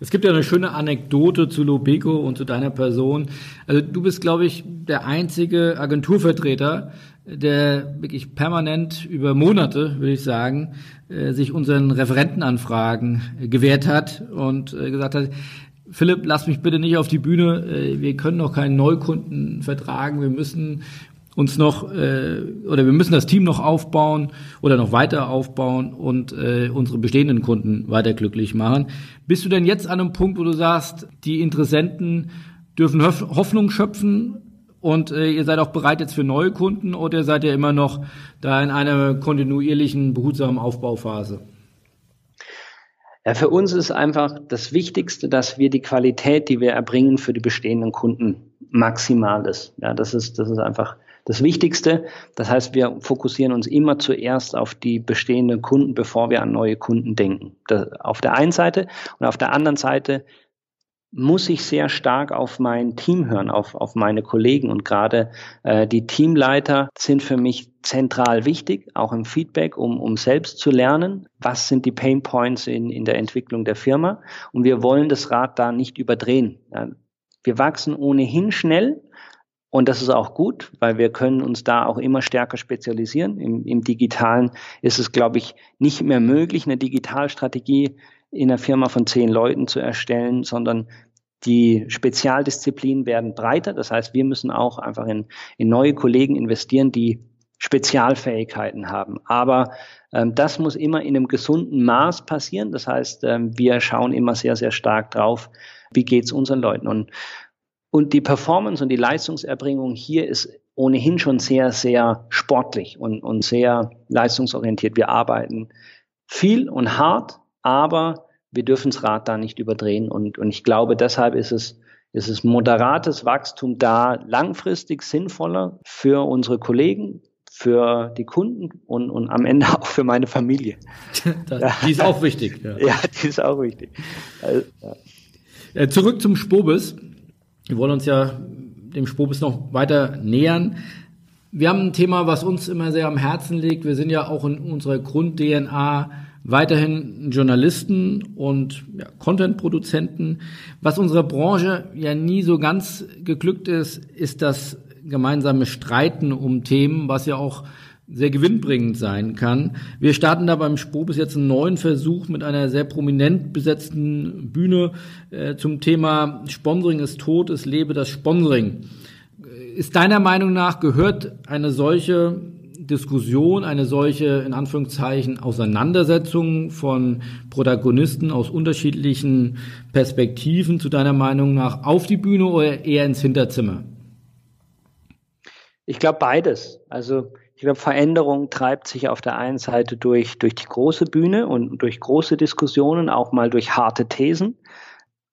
Es gibt ja eine schöne Anekdote zu Lobeko und zu deiner Person. Also du bist, glaube ich, der einzige Agenturvertreter, der wirklich permanent über Monate, würde ich sagen, äh, sich unseren Referentenanfragen gewährt hat und äh, gesagt hat, Philipp, lass mich bitte nicht auf die Bühne. Äh, wir können noch keinen Neukunden vertragen. Wir müssen uns noch äh, oder wir müssen das Team noch aufbauen oder noch weiter aufbauen und äh, unsere bestehenden Kunden weiter glücklich machen. Bist du denn jetzt an einem Punkt, wo du sagst, die Interessenten dürfen Hoffnung schöpfen und äh, ihr seid auch bereit jetzt für neue Kunden oder seid ihr immer noch da in einer kontinuierlichen, behutsamen Aufbauphase? Ja, für uns ist einfach das Wichtigste, dass wir die Qualität, die wir erbringen für die bestehenden Kunden maximal ist. Ja, das ist, das ist einfach das Wichtigste. Das heißt, wir fokussieren uns immer zuerst auf die bestehenden Kunden, bevor wir an neue Kunden denken. Das auf der einen Seite und auf der anderen Seite muss ich sehr stark auf mein Team hören, auf, auf meine Kollegen. Und gerade äh, die Teamleiter sind für mich zentral wichtig, auch im Feedback, um, um selbst zu lernen, was sind die Pain Points in, in der Entwicklung der Firma. Und wir wollen das Rad da nicht überdrehen. Wir wachsen ohnehin schnell, und das ist auch gut, weil wir können uns da auch immer stärker spezialisieren. Im, im Digitalen ist es, glaube ich, nicht mehr möglich, eine Digitalstrategie in einer Firma von zehn Leuten zu erstellen, sondern die Spezialdisziplinen werden breiter. Das heißt, wir müssen auch einfach in, in neue Kollegen investieren, die Spezialfähigkeiten haben. Aber ähm, das muss immer in einem gesunden Maß passieren. Das heißt, ähm, wir schauen immer sehr, sehr stark drauf, wie geht's unseren Leuten. Und und die Performance und die Leistungserbringung hier ist ohnehin schon sehr, sehr sportlich und, und sehr leistungsorientiert. Wir arbeiten viel und hart, aber wir dürfen das Rad da nicht überdrehen. Und, und ich glaube, deshalb ist es, ist es moderates Wachstum da langfristig sinnvoller für unsere Kollegen, für die Kunden und, und am Ende *laughs* auch für meine Familie. *laughs* die ist auch wichtig. Ja, *laughs* ja die ist auch wichtig. Also, ja. Äh, zurück zum Spobis. Wir wollen uns ja dem Spobis noch weiter nähern. Wir haben ein Thema, was uns immer sehr am Herzen liegt. Wir sind ja auch in unserer Grund-DNA weiterhin Journalisten und ja, Content-Produzenten. Was unserer Branche ja nie so ganz geglückt ist, ist das gemeinsame Streiten um Themen, was ja auch sehr gewinnbringend sein kann. Wir starten da beim Spobis jetzt einen neuen Versuch mit einer sehr prominent besetzten Bühne äh, zum Thema Sponsoring ist tot, es lebe das Sponsoring. Ist deiner Meinung nach gehört eine solche Diskussion, eine solche in Anführungszeichen Auseinandersetzung von Protagonisten aus unterschiedlichen Perspektiven zu deiner Meinung nach auf die Bühne oder eher ins Hinterzimmer? Ich glaube beides. Also ich glaube, Veränderung treibt sich auf der einen Seite durch, durch die große Bühne und durch große Diskussionen, auch mal durch harte Thesen,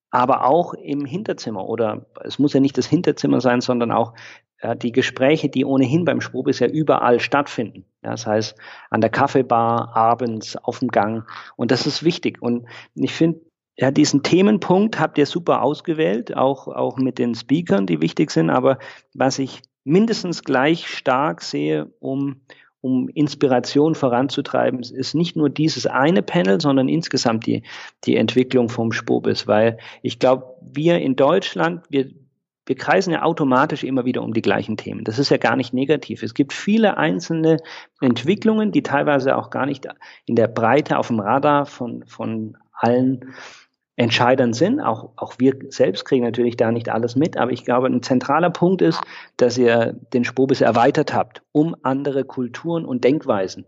aber auch im Hinterzimmer oder es muss ja nicht das Hinterzimmer sein, sondern auch ja, die Gespräche, die ohnehin beim Sprobis ja überall stattfinden. Ja, das heißt, an der Kaffeebar, abends, auf dem Gang. Und das ist wichtig. Und ich finde, ja, diesen Themenpunkt habt ihr super ausgewählt, auch, auch mit den Speakern, die wichtig sind. Aber was ich mindestens gleich stark sehe, um, um Inspiration voranzutreiben, ist nicht nur dieses eine Panel, sondern insgesamt die, die Entwicklung vom Spobis, weil ich glaube, wir in Deutschland, wir, wir kreisen ja automatisch immer wieder um die gleichen Themen. Das ist ja gar nicht negativ. Es gibt viele einzelne Entwicklungen, die teilweise auch gar nicht in der Breite auf dem Radar von, von allen Entscheidern sind. Auch, auch wir selbst kriegen natürlich da nicht alles mit, aber ich glaube, ein zentraler Punkt ist, dass ihr den Spobis erweitert habt um andere Kulturen und Denkweisen.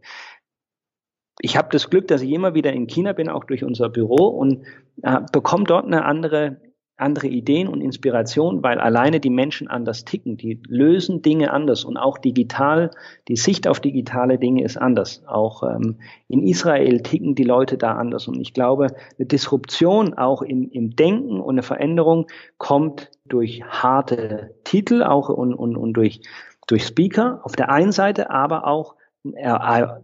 Ich habe das Glück, dass ich immer wieder in China bin, auch durch unser Büro und äh, bekomme dort eine andere andere Ideen und Inspiration, weil alleine die Menschen anders ticken. Die lösen Dinge anders und auch digital, die Sicht auf digitale Dinge ist anders. Auch ähm, in Israel ticken die Leute da anders. Und ich glaube, eine Disruption auch im, im Denken und eine Veränderung kommt durch harte Titel auch und, und, und durch, durch Speaker auf der einen Seite, aber auch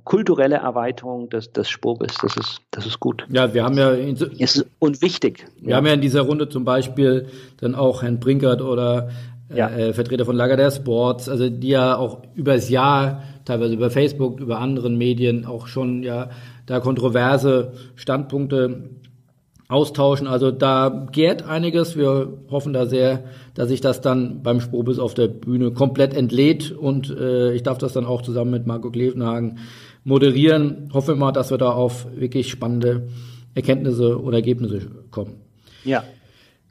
kulturelle Erweiterung des, des Spurbis. Das ist, das ist gut. Ja, wir haben ja ist und wichtig. Wir ja. haben ja in dieser Runde zum Beispiel dann auch Herrn Brinkert oder äh, ja. äh, Vertreter von Lager der Sports, also die ja auch übers Jahr, teilweise über Facebook, über anderen Medien auch schon ja da kontroverse Standpunkte austauschen. Also da gärt einiges. Wir hoffen da sehr, dass sich das dann beim Sprobis auf der Bühne komplett entlädt und äh, ich darf das dann auch zusammen mit Marco Klevenhagen moderieren. Hoffe mal, dass wir da auf wirklich spannende Erkenntnisse oder Ergebnisse kommen. Ja.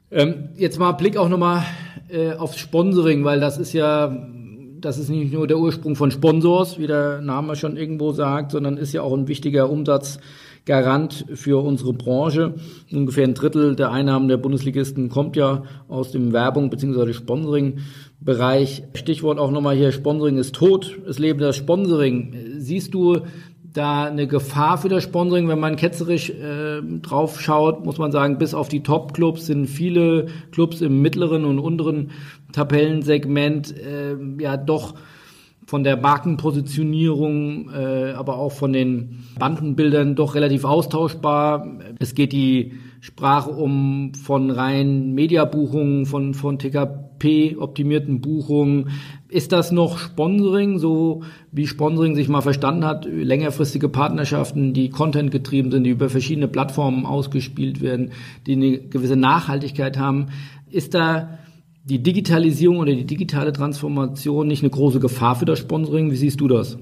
Ähm, jetzt mal Blick auch nochmal äh, aufs Sponsoring, weil das ist ja das ist nicht nur der Ursprung von Sponsors, wie der Name schon irgendwo sagt, sondern ist ja auch ein wichtiger Umsatz Garant für unsere Branche. Ungefähr ein Drittel der Einnahmen der Bundesligisten kommt ja aus dem Werbung bzw. Sponsoring-Bereich. Stichwort auch nochmal hier, Sponsoring ist tot, es lebe das Sponsoring. Siehst du da eine Gefahr für das Sponsoring, wenn man ketzerisch äh, drauf schaut, muss man sagen, bis auf die Top-Clubs sind viele Clubs im mittleren und unteren Tabellensegment äh, ja doch von der Markenpositionierung, äh, aber auch von den Bandenbildern doch relativ austauschbar. Es geht die Sprache um von rein Mediabuchungen, von, von TKP-optimierten Buchungen. Ist das noch Sponsoring, so wie Sponsoring sich mal verstanden hat, längerfristige Partnerschaften, die Content getrieben sind, die über verschiedene Plattformen ausgespielt werden, die eine gewisse Nachhaltigkeit haben? Ist da die Digitalisierung oder die digitale Transformation nicht eine große Gefahr für das Sponsoring? Wie siehst du das?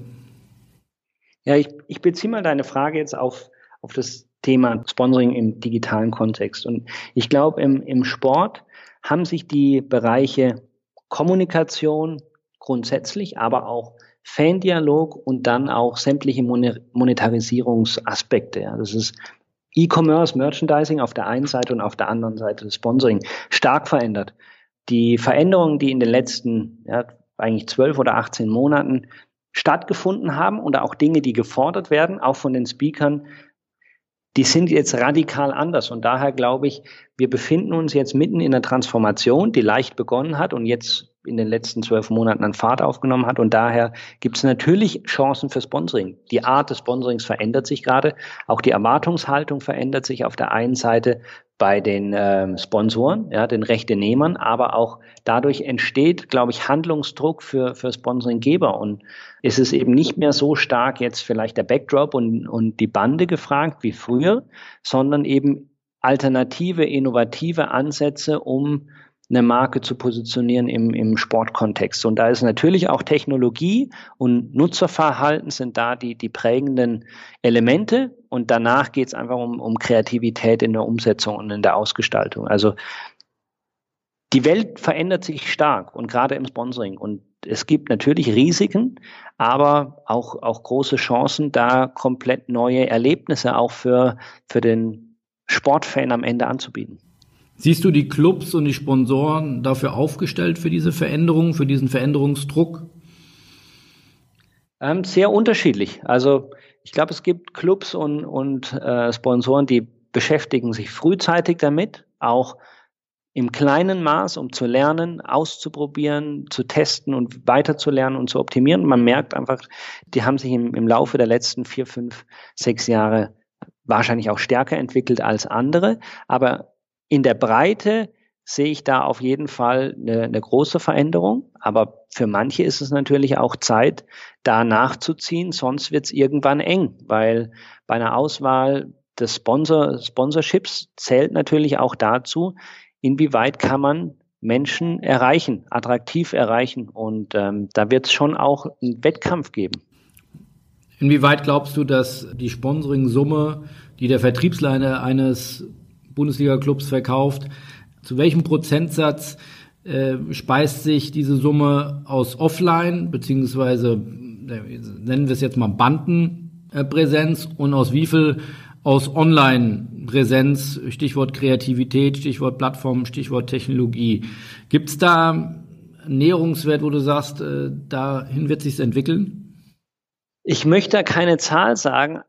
Ja, ich, ich beziehe mal deine Frage jetzt auf, auf das Thema Sponsoring im digitalen Kontext. Und ich glaube, im, im Sport haben sich die Bereiche Kommunikation grundsätzlich, aber auch Fandialog und dann auch sämtliche Monetarisierungsaspekte. Ja, das ist E-Commerce, Merchandising auf der einen Seite und auf der anderen Seite Sponsoring stark verändert die Veränderungen, die in den letzten ja, eigentlich zwölf oder 18 Monaten stattgefunden haben und auch Dinge, die gefordert werden, auch von den Speakern, die sind jetzt radikal anders. Und daher glaube ich, wir befinden uns jetzt mitten in einer Transformation, die leicht begonnen hat und jetzt in den letzten zwölf Monaten an Fahrt aufgenommen hat. Und daher gibt es natürlich Chancen für Sponsoring. Die Art des Sponsorings verändert sich gerade. Auch die Erwartungshaltung verändert sich auf der einen Seite bei den ähm, Sponsoren, ja, den Rechtenehmern, aber auch dadurch entsteht, glaube ich, Handlungsdruck für, für Sponsoringgeber. Und ist es eben nicht mehr so stark jetzt vielleicht der Backdrop und, und die Bande gefragt wie früher, sondern eben alternative, innovative Ansätze, um eine Marke zu positionieren im, im Sportkontext. Und da ist natürlich auch Technologie und Nutzerverhalten sind da die, die prägenden Elemente. Und danach geht es einfach um, um Kreativität in der Umsetzung und in der Ausgestaltung. Also die Welt verändert sich stark und gerade im Sponsoring. Und es gibt natürlich Risiken, aber auch, auch große Chancen, da komplett neue Erlebnisse auch für, für den Sportfan am Ende anzubieten. Siehst du die Clubs und die Sponsoren dafür aufgestellt für diese Veränderung, für diesen Veränderungsdruck? Ähm, sehr unterschiedlich. Also ich glaube, es gibt Clubs und, und äh, Sponsoren, die beschäftigen sich frühzeitig damit, auch im kleinen Maß, um zu lernen, auszuprobieren, zu testen und weiterzulernen und zu optimieren. Man merkt einfach, die haben sich im, im Laufe der letzten vier, fünf, sechs Jahre wahrscheinlich auch stärker entwickelt als andere. Aber in der Breite sehe ich da auf jeden Fall eine, eine, große Veränderung. Aber für manche ist es natürlich auch Zeit, da nachzuziehen, sonst wird es irgendwann eng, weil bei einer Auswahl des Sponsor, Sponsorships zählt natürlich auch dazu, inwieweit kann man Menschen erreichen, attraktiv erreichen. Und ähm, da wird es schon auch einen Wettkampf geben. Inwieweit glaubst du, dass die Sponsoring-Summe, die der Vertriebsleiter eines Bundesliga-Clubs verkauft. Zu welchem Prozentsatz äh, speist sich diese Summe aus Offline, beziehungsweise äh, nennen wir es jetzt mal Bandenpräsenz und aus wie viel aus Online-Präsenz, Stichwort Kreativität, Stichwort Plattform, Stichwort Technologie. Gibt es da Näherungswert, wo du sagst, äh, dahin wird sich entwickeln? Ich möchte da keine Zahl sagen,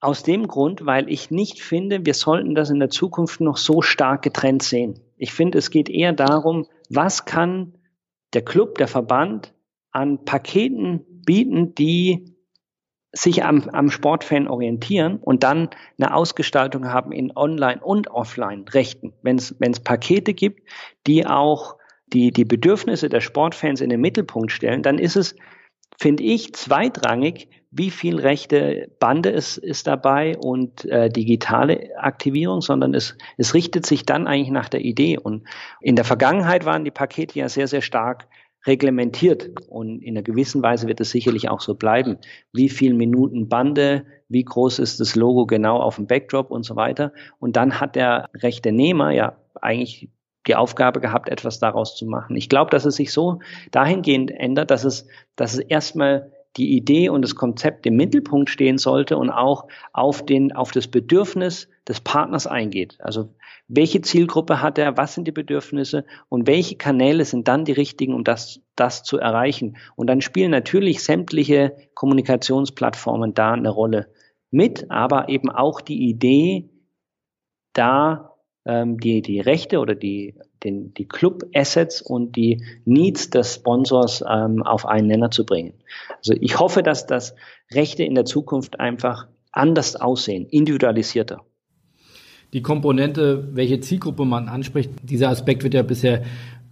aus dem Grund, weil ich nicht finde, wir sollten das in der Zukunft noch so stark getrennt sehen. Ich finde, es geht eher darum, was kann der Club, der Verband an Paketen bieten, die sich am, am Sportfan orientieren und dann eine Ausgestaltung haben in Online- und Offline-Rechten. Wenn es Pakete gibt, die auch die, die Bedürfnisse der Sportfans in den Mittelpunkt stellen, dann ist es, finde ich, zweitrangig, wie viel rechte Bande ist, ist dabei und äh, digitale Aktivierung, sondern es, es richtet sich dann eigentlich nach der Idee. Und in der Vergangenheit waren die Pakete ja sehr, sehr stark reglementiert. Und in einer gewissen Weise wird es sicherlich auch so bleiben. Wie viel Minuten Bande, wie groß ist das Logo genau auf dem Backdrop und so weiter. Und dann hat der rechte Nehmer ja eigentlich die Aufgabe gehabt, etwas daraus zu machen. Ich glaube, dass es sich so dahingehend ändert, dass es, dass es erstmal die Idee und das Konzept im Mittelpunkt stehen sollte und auch auf den, auf das Bedürfnis des Partners eingeht. Also welche Zielgruppe hat er, was sind die Bedürfnisse und welche Kanäle sind dann die richtigen, um das, das zu erreichen. Und dann spielen natürlich sämtliche Kommunikationsplattformen da eine Rolle mit, aber eben auch die Idee, da ähm, die, die Rechte oder die, den, die Club-Assets und die Needs des Sponsors ähm, auf einen Nenner zu bringen. Also ich hoffe, dass das Rechte in der Zukunft einfach anders aussehen, individualisierter die Komponente, welche Zielgruppe man anspricht, dieser Aspekt wird ja bisher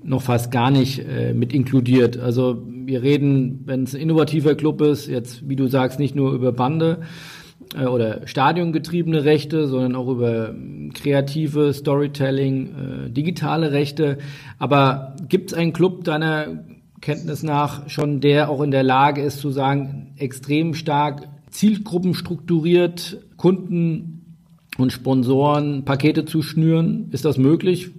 noch fast gar nicht äh, mit inkludiert. Also wir reden, wenn es ein innovativer Club ist, jetzt wie du sagst, nicht nur über Bande äh, oder stadiongetriebene Rechte, sondern auch über kreative Storytelling, äh, digitale Rechte. Aber gibt es einen Club deiner Kenntnis nach schon, der auch in der Lage ist zu sagen, extrem stark Zielgruppen strukturiert, Kunden und Sponsoren Pakete zu schnüren? Ist das möglich?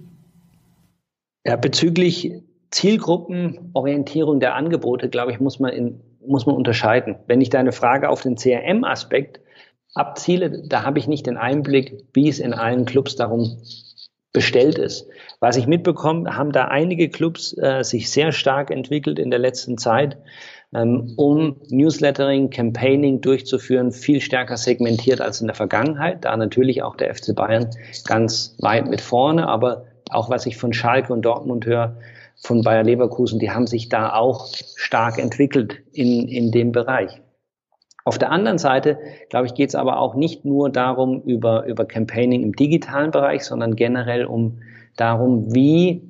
Ja, bezüglich Zielgruppenorientierung der Angebote, glaube ich, muss man, in, muss man unterscheiden. Wenn ich deine Frage auf den CRM-Aspekt abziele, da habe ich nicht den Einblick, wie es in allen Clubs darum bestellt ist. Was ich mitbekomme, haben da einige Clubs äh, sich sehr stark entwickelt in der letzten Zeit ähm, um Newslettering, Campaigning durchzuführen, viel stärker segmentiert als in der Vergangenheit. Da natürlich auch der FC Bayern ganz weit mit vorne, aber auch was ich von Schalke und Dortmund höre, von Bayer Leverkusen, die haben sich da auch stark entwickelt in, in dem Bereich. Auf der anderen Seite, glaube ich, geht es aber auch nicht nur darum über, über Campaigning im digitalen Bereich, sondern generell um darum, wie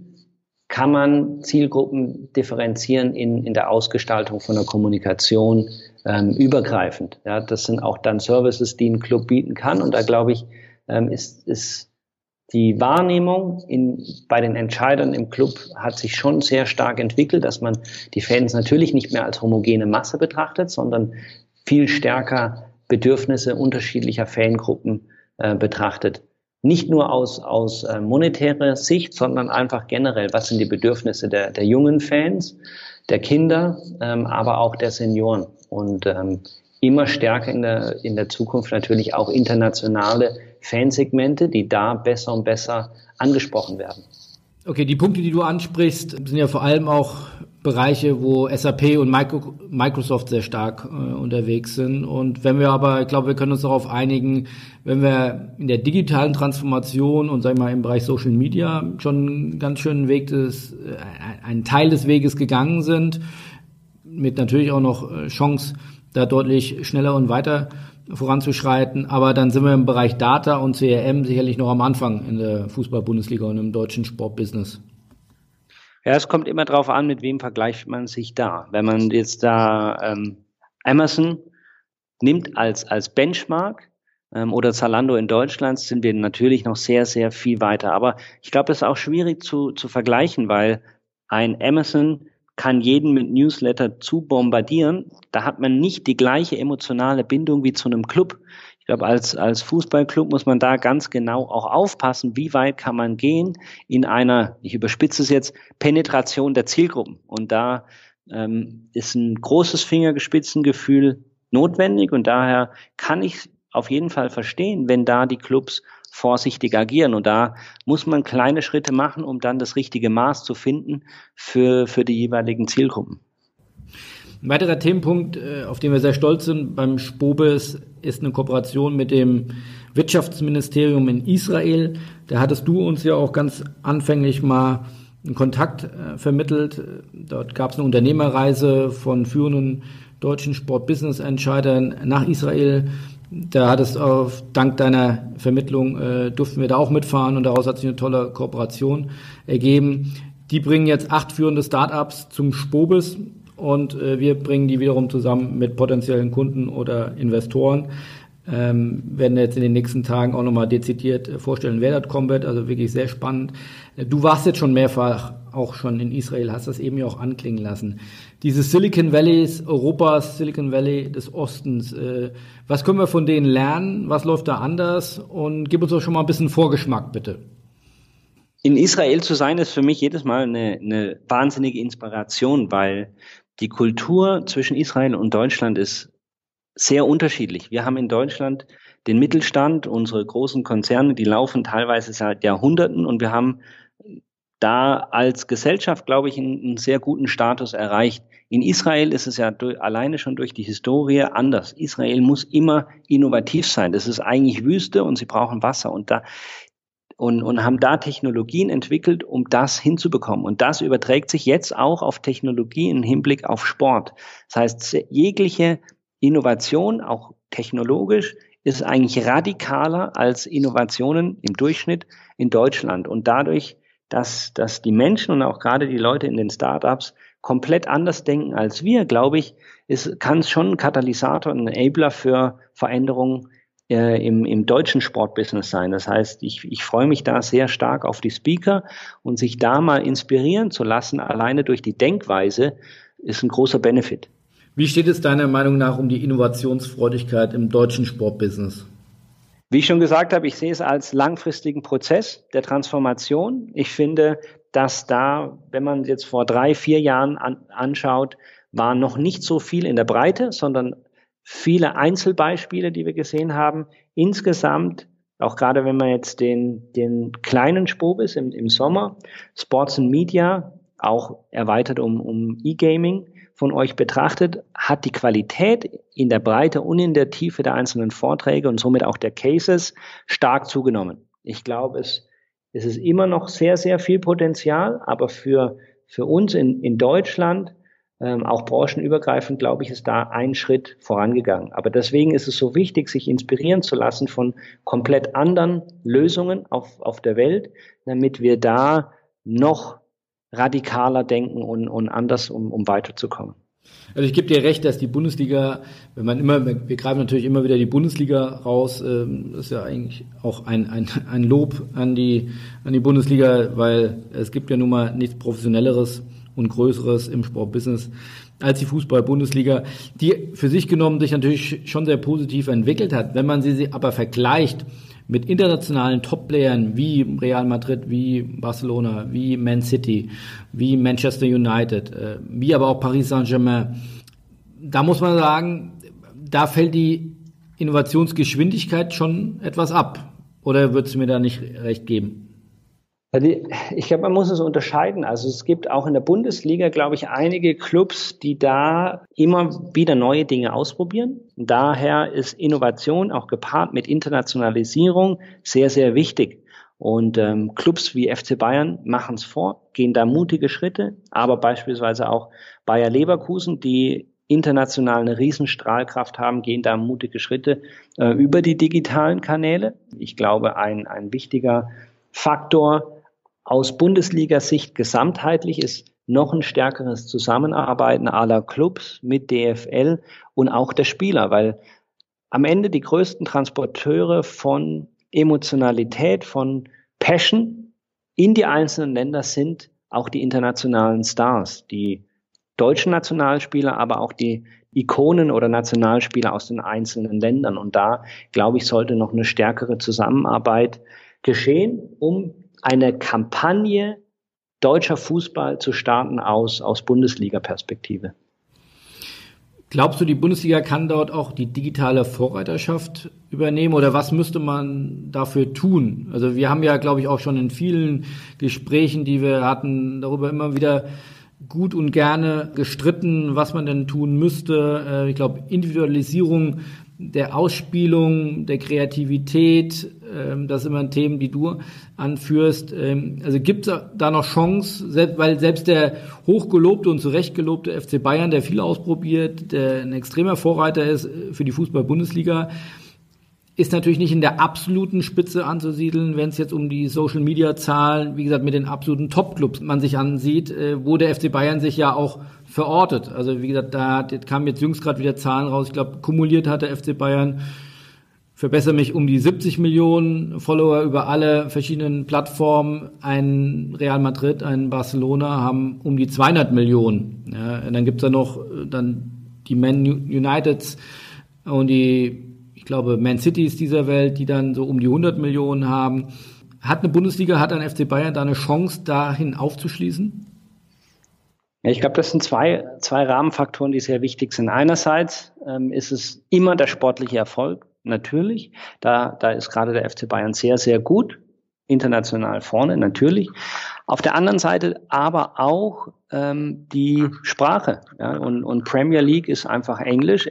kann man Zielgruppen differenzieren in, in der Ausgestaltung von der Kommunikation ähm, übergreifend. Ja, das sind auch dann Services, die ein Club bieten kann. Und da glaube ich, ähm, ist, ist die Wahrnehmung in, bei den Entscheidern im Club hat sich schon sehr stark entwickelt, dass man die Fans natürlich nicht mehr als homogene Masse betrachtet, sondern viel stärker Bedürfnisse unterschiedlicher Fangruppen äh, betrachtet nicht nur aus, aus äh, monetärer Sicht, sondern einfach generell, was sind die Bedürfnisse der, der jungen Fans, der Kinder, ähm, aber auch der Senioren. Und ähm, immer stärker in der, in der Zukunft natürlich auch internationale Fansegmente, die da besser und besser angesprochen werden. Okay, die Punkte, die du ansprichst, sind ja vor allem auch Bereiche, wo SAP und Microsoft sehr stark äh, unterwegs sind. Und wenn wir aber, ich glaube, wir können uns darauf einigen, wenn wir in der digitalen Transformation und sagen wir mal im Bereich Social Media schon einen ganz schönen Weg des, äh, einen Teil des Weges gegangen sind, mit natürlich auch noch äh, Chance, da deutlich schneller und weiter voranzuschreiten. Aber dann sind wir im Bereich Data und CRM sicherlich noch am Anfang in der Fußball-Bundesliga und im deutschen Sportbusiness. Ja, es kommt immer darauf an, mit wem vergleicht man sich da. Wenn man jetzt da ähm, Amazon nimmt als, als Benchmark ähm, oder Zalando in Deutschland, sind wir natürlich noch sehr, sehr viel weiter. Aber ich glaube, es ist auch schwierig zu, zu vergleichen, weil ein Amazon kann jeden mit Newsletter zu bombardieren. Da hat man nicht die gleiche emotionale Bindung wie zu einem Club. Ich glaube, als, als Fußballclub muss man da ganz genau auch aufpassen, wie weit kann man gehen in einer, ich überspitze es jetzt, Penetration der Zielgruppen. Und da ähm, ist ein großes Fingergespitzengefühl notwendig und daher kann ich auf jeden Fall verstehen, wenn da die Clubs vorsichtig agieren. Und da muss man kleine Schritte machen, um dann das richtige Maß zu finden für, für die jeweiligen Zielgruppen. Ein weiterer Themenpunkt, äh, auf den wir sehr stolz sind beim Spobes, ist eine Kooperation mit dem Wirtschaftsministerium in Israel. Da hattest du uns ja auch ganz anfänglich mal einen Kontakt äh, vermittelt. Dort gab es eine Unternehmerreise von führenden deutschen Sport-Business-Entscheidern nach Israel. Da hat es auf, dank deiner Vermittlung äh, durften wir da auch mitfahren und daraus hat sich eine tolle Kooperation ergeben. Die bringen jetzt acht führende Startups zum Spobis und äh, wir bringen die wiederum zusammen mit potenziellen Kunden oder Investoren. Ähm, werden jetzt in den nächsten Tagen auch nochmal dezidiert äh, vorstellen, wer das kommen wird. Also wirklich sehr spannend. Äh, du warst jetzt schon mehrfach auch schon in Israel, hast das eben ja auch anklingen lassen. Dieses Silicon Valley Europas, Silicon Valley des Ostens. Äh, was können wir von denen lernen? Was läuft da anders? Und gib uns doch schon mal ein bisschen Vorgeschmack, bitte. In Israel zu sein, ist für mich jedes Mal eine, eine wahnsinnige Inspiration, weil die Kultur zwischen Israel und Deutschland ist sehr unterschiedlich. Wir haben in Deutschland den Mittelstand, unsere großen Konzerne, die laufen teilweise seit Jahrhunderten und wir haben da als Gesellschaft, glaube ich, einen, einen sehr guten Status erreicht. In Israel ist es ja durch, alleine schon durch die Historie anders. Israel muss immer innovativ sein. Das ist eigentlich Wüste und sie brauchen Wasser und da und, und haben da Technologien entwickelt, um das hinzubekommen. Und das überträgt sich jetzt auch auf Technologie im Hinblick auf Sport. Das heißt, jegliche Innovation, auch technologisch, ist eigentlich radikaler als Innovationen im Durchschnitt in Deutschland. Und dadurch, dass, dass die Menschen und auch gerade die Leute in den Startups komplett anders denken als wir, glaube ich, ist, kann es schon ein Katalysator, ein Enabler für Veränderungen äh, im, im deutschen Sportbusiness sein. Das heißt, ich, ich freue mich da sehr stark auf die Speaker und sich da mal inspirieren zu lassen, alleine durch die Denkweise, ist ein großer Benefit. Wie steht es deiner Meinung nach um die Innovationsfreudigkeit im deutschen Sportbusiness? Wie ich schon gesagt habe, ich sehe es als langfristigen Prozess der Transformation. Ich finde, dass da, wenn man jetzt vor drei, vier Jahren an, anschaut, war noch nicht so viel in der Breite, sondern viele Einzelbeispiele, die wir gesehen haben. Insgesamt, auch gerade wenn man jetzt den, den kleinen Spobis im, im Sommer, Sports and Media, auch erweitert um, um E-Gaming, von euch betrachtet, hat die Qualität in der Breite und in der Tiefe der einzelnen Vorträge und somit auch der Cases stark zugenommen. Ich glaube, es, es ist immer noch sehr, sehr viel Potenzial, aber für, für uns in, in Deutschland, ähm, auch branchenübergreifend, glaube ich, ist da ein Schritt vorangegangen. Aber deswegen ist es so wichtig, sich inspirieren zu lassen von komplett anderen Lösungen auf, auf der Welt, damit wir da noch radikaler denken und, und anders, um, um weiterzukommen. Also ich gebe dir recht, dass die Bundesliga, wenn man immer, wir greifen natürlich immer wieder die Bundesliga raus, ähm, ist ja eigentlich auch ein, ein, ein Lob an die, an die Bundesliga, weil es gibt ja nun mal nichts Professionelleres und Größeres im Sportbusiness als die Fußball-Bundesliga, die für sich genommen sich natürlich schon sehr positiv entwickelt hat. Wenn man sie aber vergleicht mit internationalen Top-Playern wie Real Madrid, wie Barcelona, wie Man City, wie Manchester United, äh, wie aber auch Paris Saint-Germain, da muss man sagen, da fällt die Innovationsgeschwindigkeit schon etwas ab. Oder würdest du mir da nicht recht geben? Ich glaube, man muss es unterscheiden. Also es gibt auch in der Bundesliga, glaube ich, einige Clubs, die da immer wieder neue Dinge ausprobieren. Daher ist Innovation auch gepaart mit Internationalisierung sehr, sehr wichtig. Und ähm, Clubs wie FC Bayern machen es vor, gehen da mutige Schritte, aber beispielsweise auch Bayer Leverkusen, die international eine Riesenstrahlkraft haben, gehen da mutige Schritte äh, über die digitalen Kanäle. Ich glaube, ein, ein wichtiger Faktor aus Bundesliga-Sicht gesamtheitlich ist noch ein stärkeres Zusammenarbeiten aller Clubs mit DFL und auch der Spieler, weil am Ende die größten Transporteure von Emotionalität, von Passion in die einzelnen Länder sind auch die internationalen Stars, die deutschen Nationalspieler, aber auch die Ikonen oder Nationalspieler aus den einzelnen Ländern. Und da, glaube ich, sollte noch eine stärkere Zusammenarbeit geschehen, um eine Kampagne deutscher Fußball zu starten aus, aus Bundesliga-Perspektive. Glaubst du, die Bundesliga kann dort auch die digitale Vorreiterschaft übernehmen oder was müsste man dafür tun? Also wir haben ja, glaube ich, auch schon in vielen Gesprächen, die wir hatten, darüber immer wieder gut und gerne gestritten, was man denn tun müsste. Äh, ich glaube, Individualisierung der Ausspielung, der Kreativität, das ist immer Thema, die du anführst. Ähm, also gibt es da noch Chance, selbst, weil selbst der hochgelobte und zurechtgelobte FC Bayern, der viel ausprobiert, der ein extremer Vorreiter ist äh, für die Fußball-Bundesliga, ist natürlich nicht in der absoluten Spitze anzusiedeln, wenn es jetzt um die Social Media Zahlen, wie gesagt, mit den absoluten Top-Clubs man sich ansieht, äh, wo der FC Bayern sich ja auch verortet. Also wie gesagt, da kamen jetzt jüngst gerade wieder Zahlen raus. Ich glaube, kumuliert hat der FC Bayern verbessere mich um die 70 Millionen Follower über alle verschiedenen Plattformen. Ein Real Madrid, ein Barcelona haben um die 200 Millionen. Ja, dann gibt's da noch äh, dann die Man Uniteds und die glaube, Man Cities dieser Welt, die dann so um die 100 Millionen haben. Hat eine Bundesliga, hat ein FC Bayern da eine Chance, dahin aufzuschließen? Ich glaube, das sind zwei, zwei Rahmenfaktoren, die sehr wichtig sind. Einerseits ähm, ist es immer der sportliche Erfolg, natürlich. Da, da ist gerade der FC Bayern sehr, sehr gut international vorne, natürlich. Auf der anderen Seite aber auch ähm, die Sprache. Ja, und, und Premier League ist einfach Englisch.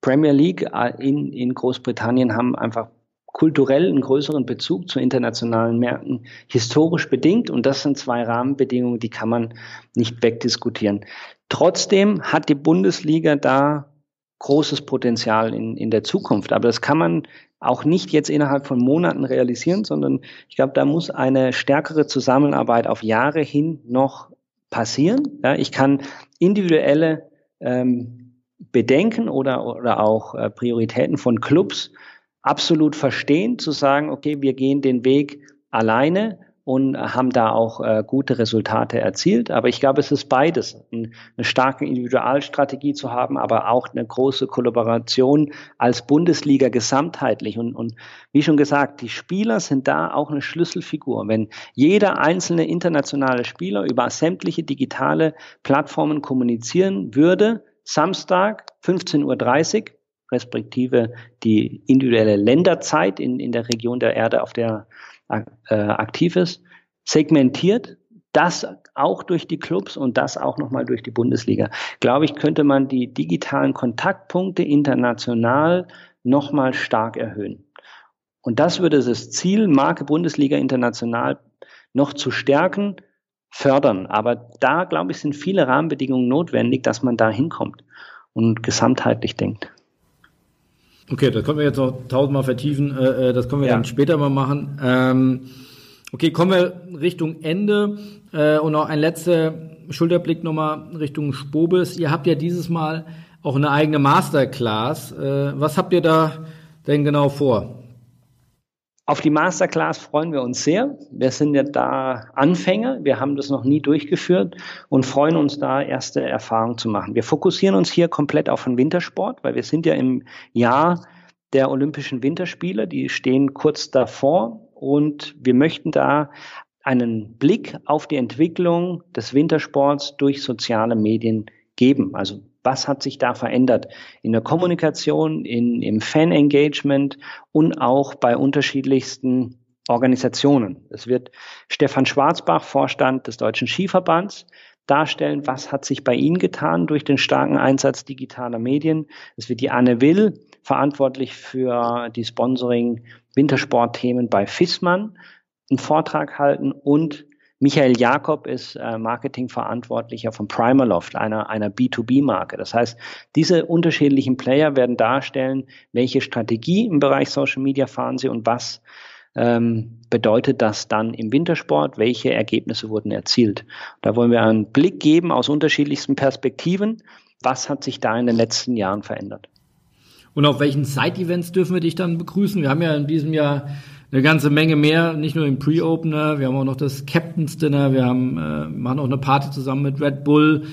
Premier League äh, in, in Großbritannien haben einfach kulturell einen größeren Bezug zu internationalen Märkten, historisch bedingt. Und das sind zwei Rahmenbedingungen, die kann man nicht wegdiskutieren. Trotzdem hat die Bundesliga da großes Potenzial in, in der Zukunft. Aber das kann man auch nicht jetzt innerhalb von Monaten realisieren, sondern ich glaube, da muss eine stärkere Zusammenarbeit auf Jahre hin noch passieren. Ja, ich kann individuelle ähm, Bedenken oder, oder auch äh, Prioritäten von Clubs absolut verstehen, zu sagen, okay, wir gehen den Weg alleine und haben da auch äh, gute Resultate erzielt. Aber ich glaube, es ist beides. eine starke Individualstrategie zu haben, aber auch eine große Kollaboration als Bundesliga gesamtheitlich. Und, und wie schon gesagt, die Spieler sind da auch eine Schlüsselfigur. Wenn jeder einzelne internationale Spieler über sämtliche digitale Plattformen kommunizieren würde, Samstag 15.30 Uhr, respektive die individuelle Länderzeit in, in der Region der Erde, auf der äh, aktiv ist, segmentiert, das auch durch die Clubs und das auch nochmal durch die Bundesliga. Glaube ich, könnte man die digitalen Kontaktpunkte international nochmal stark erhöhen. Und das würde das Ziel, Marke Bundesliga international noch zu stärken, fördern. Aber da, glaube ich, sind viele Rahmenbedingungen notwendig, dass man da hinkommt und gesamtheitlich denkt. Okay, das können wir jetzt noch tausendmal vertiefen. Äh, äh, das können wir ja. dann später mal machen. Ähm, okay, kommen wir Richtung Ende äh, und noch ein letzter Schulterblick nochmal Richtung Spobis. Ihr habt ja dieses Mal auch eine eigene Masterclass. was habt ihr da denn genau vor? Auf die Masterclass freuen wir uns sehr. Wir sind ja da Anfänger. Wir haben das noch nie durchgeführt und freuen uns da erste Erfahrungen zu machen. Wir fokussieren uns hier komplett auf den Wintersport, weil wir sind ja im Jahr der Olympischen Winterspiele. Die stehen kurz davor und wir möchten da einen Blick auf die Entwicklung des Wintersports durch soziale Medien geben. Also was hat sich da verändert in der Kommunikation, in, im Fan-Engagement und auch bei unterschiedlichsten Organisationen. Es wird Stefan Schwarzbach, Vorstand des Deutschen Skiverbands, darstellen, was hat sich bei Ihnen getan durch den starken Einsatz digitaler Medien. Es wird die Anne Will, verantwortlich für die Sponsoring Wintersportthemen bei FISMAN, einen Vortrag halten und Michael Jakob ist äh, Marketingverantwortlicher von Primaloft, einer, einer B2B-Marke. Das heißt, diese unterschiedlichen Player werden darstellen, welche Strategie im Bereich Social Media fahren sie und was ähm, bedeutet das dann im Wintersport, welche Ergebnisse wurden erzielt. Da wollen wir einen Blick geben aus unterschiedlichsten Perspektiven, was hat sich da in den letzten Jahren verändert. Und auf welchen Side-Events dürfen wir dich dann begrüßen? Wir haben ja in diesem Jahr eine ganze Menge mehr, nicht nur im Pre-Opener, wir haben auch noch das Captain's Dinner, wir haben, äh, machen auch eine Party zusammen mit Red Bull.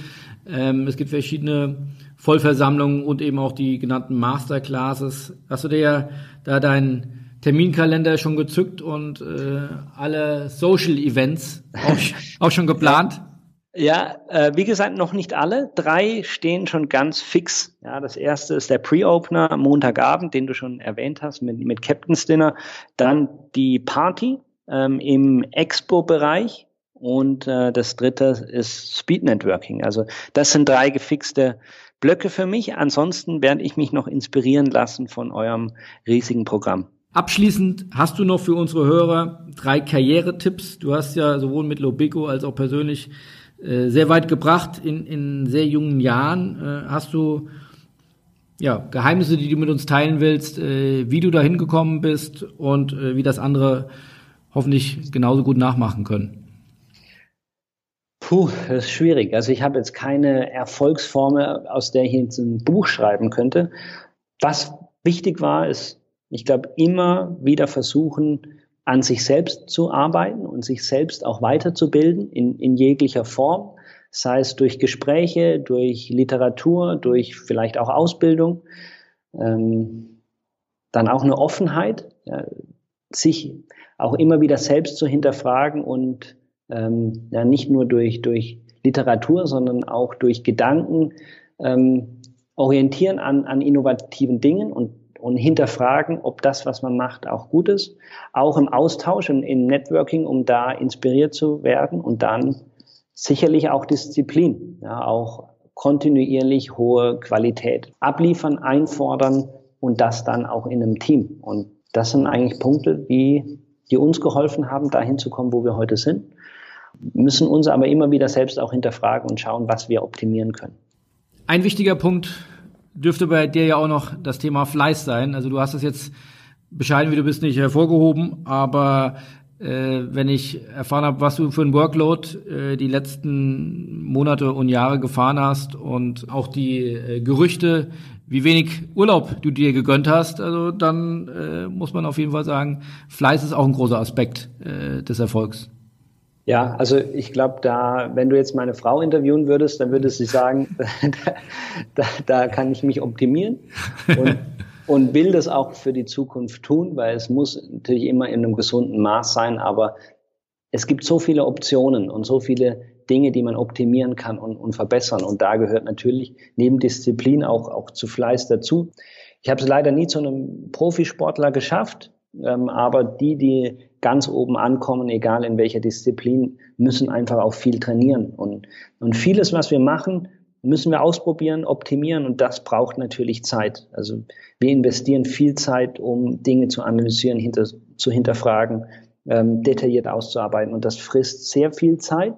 Ähm, es gibt verschiedene Vollversammlungen und eben auch die genannten Masterclasses. Hast du dir da deinen Terminkalender schon gezückt und äh, alle Social Events auch, *laughs* auch schon geplant? Ja, äh, wie gesagt, noch nicht alle. Drei stehen schon ganz fix. Ja, das erste ist der Pre-Opener am Montagabend, den du schon erwähnt hast, mit, mit Captain's Dinner. Dann die Party ähm, im Expo-Bereich. Und äh, das dritte ist Speed Networking. Also das sind drei gefixte Blöcke für mich. Ansonsten werde ich mich noch inspirieren lassen von eurem riesigen Programm. Abschließend hast du noch für unsere Hörer drei Karrieretipps. Du hast ja sowohl mit Lobico als auch persönlich äh, sehr weit gebracht in, in sehr jungen Jahren. Äh, hast du ja, Geheimnisse, die du mit uns teilen willst, äh, wie du da hingekommen bist und äh, wie das andere hoffentlich genauso gut nachmachen können? Puh, das ist schwierig. Also ich habe jetzt keine Erfolgsformel, aus der ich jetzt ein Buch schreiben könnte. Was wichtig war, ist, ich glaube, immer wieder versuchen, an sich selbst zu arbeiten und sich selbst auch weiterzubilden in, in jeglicher Form, sei es durch Gespräche, durch Literatur, durch vielleicht auch Ausbildung. Ähm, dann auch eine Offenheit, ja, sich auch immer wieder selbst zu hinterfragen und ähm, ja, nicht nur durch, durch Literatur, sondern auch durch Gedanken ähm, orientieren an, an innovativen Dingen und, und hinterfragen, ob das, was man macht, auch gut ist. Auch im Austausch, im, im Networking, um da inspiriert zu werden und dann sicherlich auch Disziplin, ja, auch kontinuierlich hohe Qualität abliefern, einfordern und das dann auch in einem Team. Und das sind eigentlich Punkte, die, die uns geholfen haben, dahin zu kommen, wo wir heute sind müssen uns aber immer wieder selbst auch hinterfragen und schauen, was wir optimieren können. Ein wichtiger Punkt dürfte bei dir ja auch noch das Thema Fleiß sein. Also du hast es jetzt bescheiden, wie du bist, nicht hervorgehoben, aber äh, wenn ich erfahren habe, was du für ein Workload äh, die letzten Monate und Jahre gefahren hast und auch die äh, Gerüchte, wie wenig Urlaub du dir gegönnt hast, also dann äh, muss man auf jeden Fall sagen, Fleiß ist auch ein großer Aspekt äh, des Erfolgs. Ja, also ich glaube, da, wenn du jetzt meine Frau interviewen würdest, dann würde sie sagen, *laughs* da, da, kann ich mich optimieren und, *laughs* und will das auch für die Zukunft tun, weil es muss natürlich immer in einem gesunden Maß sein, aber es gibt so viele Optionen und so viele Dinge, die man optimieren kann und, und verbessern. Und da gehört natürlich neben Disziplin auch, auch zu Fleiß dazu. Ich habe es leider nie zu einem Profisportler geschafft, ähm, aber die, die ganz oben ankommen, egal in welcher Disziplin, müssen einfach auch viel trainieren. Und, und vieles, was wir machen, müssen wir ausprobieren, optimieren und das braucht natürlich Zeit. Also wir investieren viel Zeit, um Dinge zu analysieren, hinter, zu hinterfragen, ähm, detailliert auszuarbeiten und das frisst sehr viel Zeit.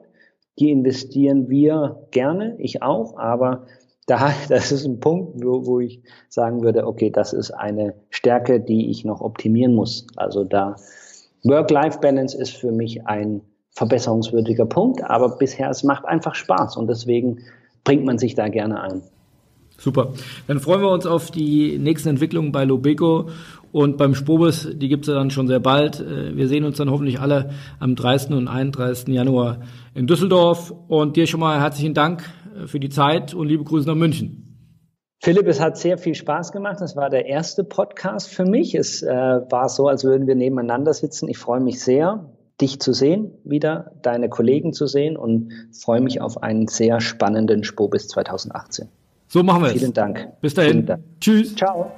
Die investieren wir gerne, ich auch, aber da, *laughs* das ist ein Punkt, wo, wo ich sagen würde, okay, das ist eine Stärke, die ich noch optimieren muss. Also da Work-Life-Balance ist für mich ein verbesserungswürdiger Punkt, aber bisher es macht einfach Spaß und deswegen bringt man sich da gerne ein. Super. Dann freuen wir uns auf die nächsten Entwicklungen bei Lobeco und beim Spobis, die gibt es ja dann schon sehr bald. Äh, wir sehen uns dann hoffentlich alle am 30. und 31. Januar in Düsseldorf. Und dir schon mal herzlichen Dank für die Zeit und liebe Grüße nach München. Philipp, es hat sehr viel Spaß gemacht. Das war der erste Podcast für mich. Es äh, war so, als würden wir nebeneinander sitzen. Ich freue mich sehr, dich zu sehen, wieder deine Kollegen zu sehen und freue mich auf einen sehr spannenden Spobis 2018. So machen wir es. Vielen Dank. Bis dahin. Tschüss. Ciao.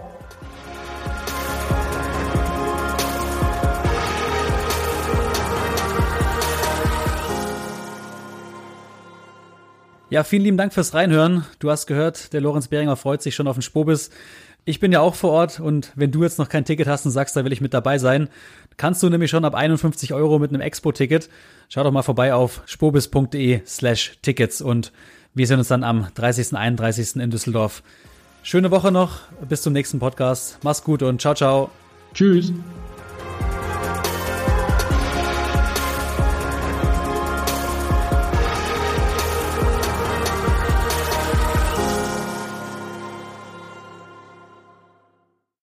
Ja, vielen lieben Dank fürs Reinhören. Du hast gehört, der Lorenz Behringer freut sich schon auf den Spobis. Ich bin ja auch vor Ort und wenn du jetzt noch kein Ticket hast und sagst, da will ich mit dabei sein, kannst du nämlich schon ab 51 Euro mit einem Expo-Ticket. Schau doch mal vorbei auf spobis.de slash Tickets und wir sehen uns dann am 30. 31. in Düsseldorf. Schöne Woche noch, bis zum nächsten Podcast. Mach's gut und ciao, ciao. Tschüss.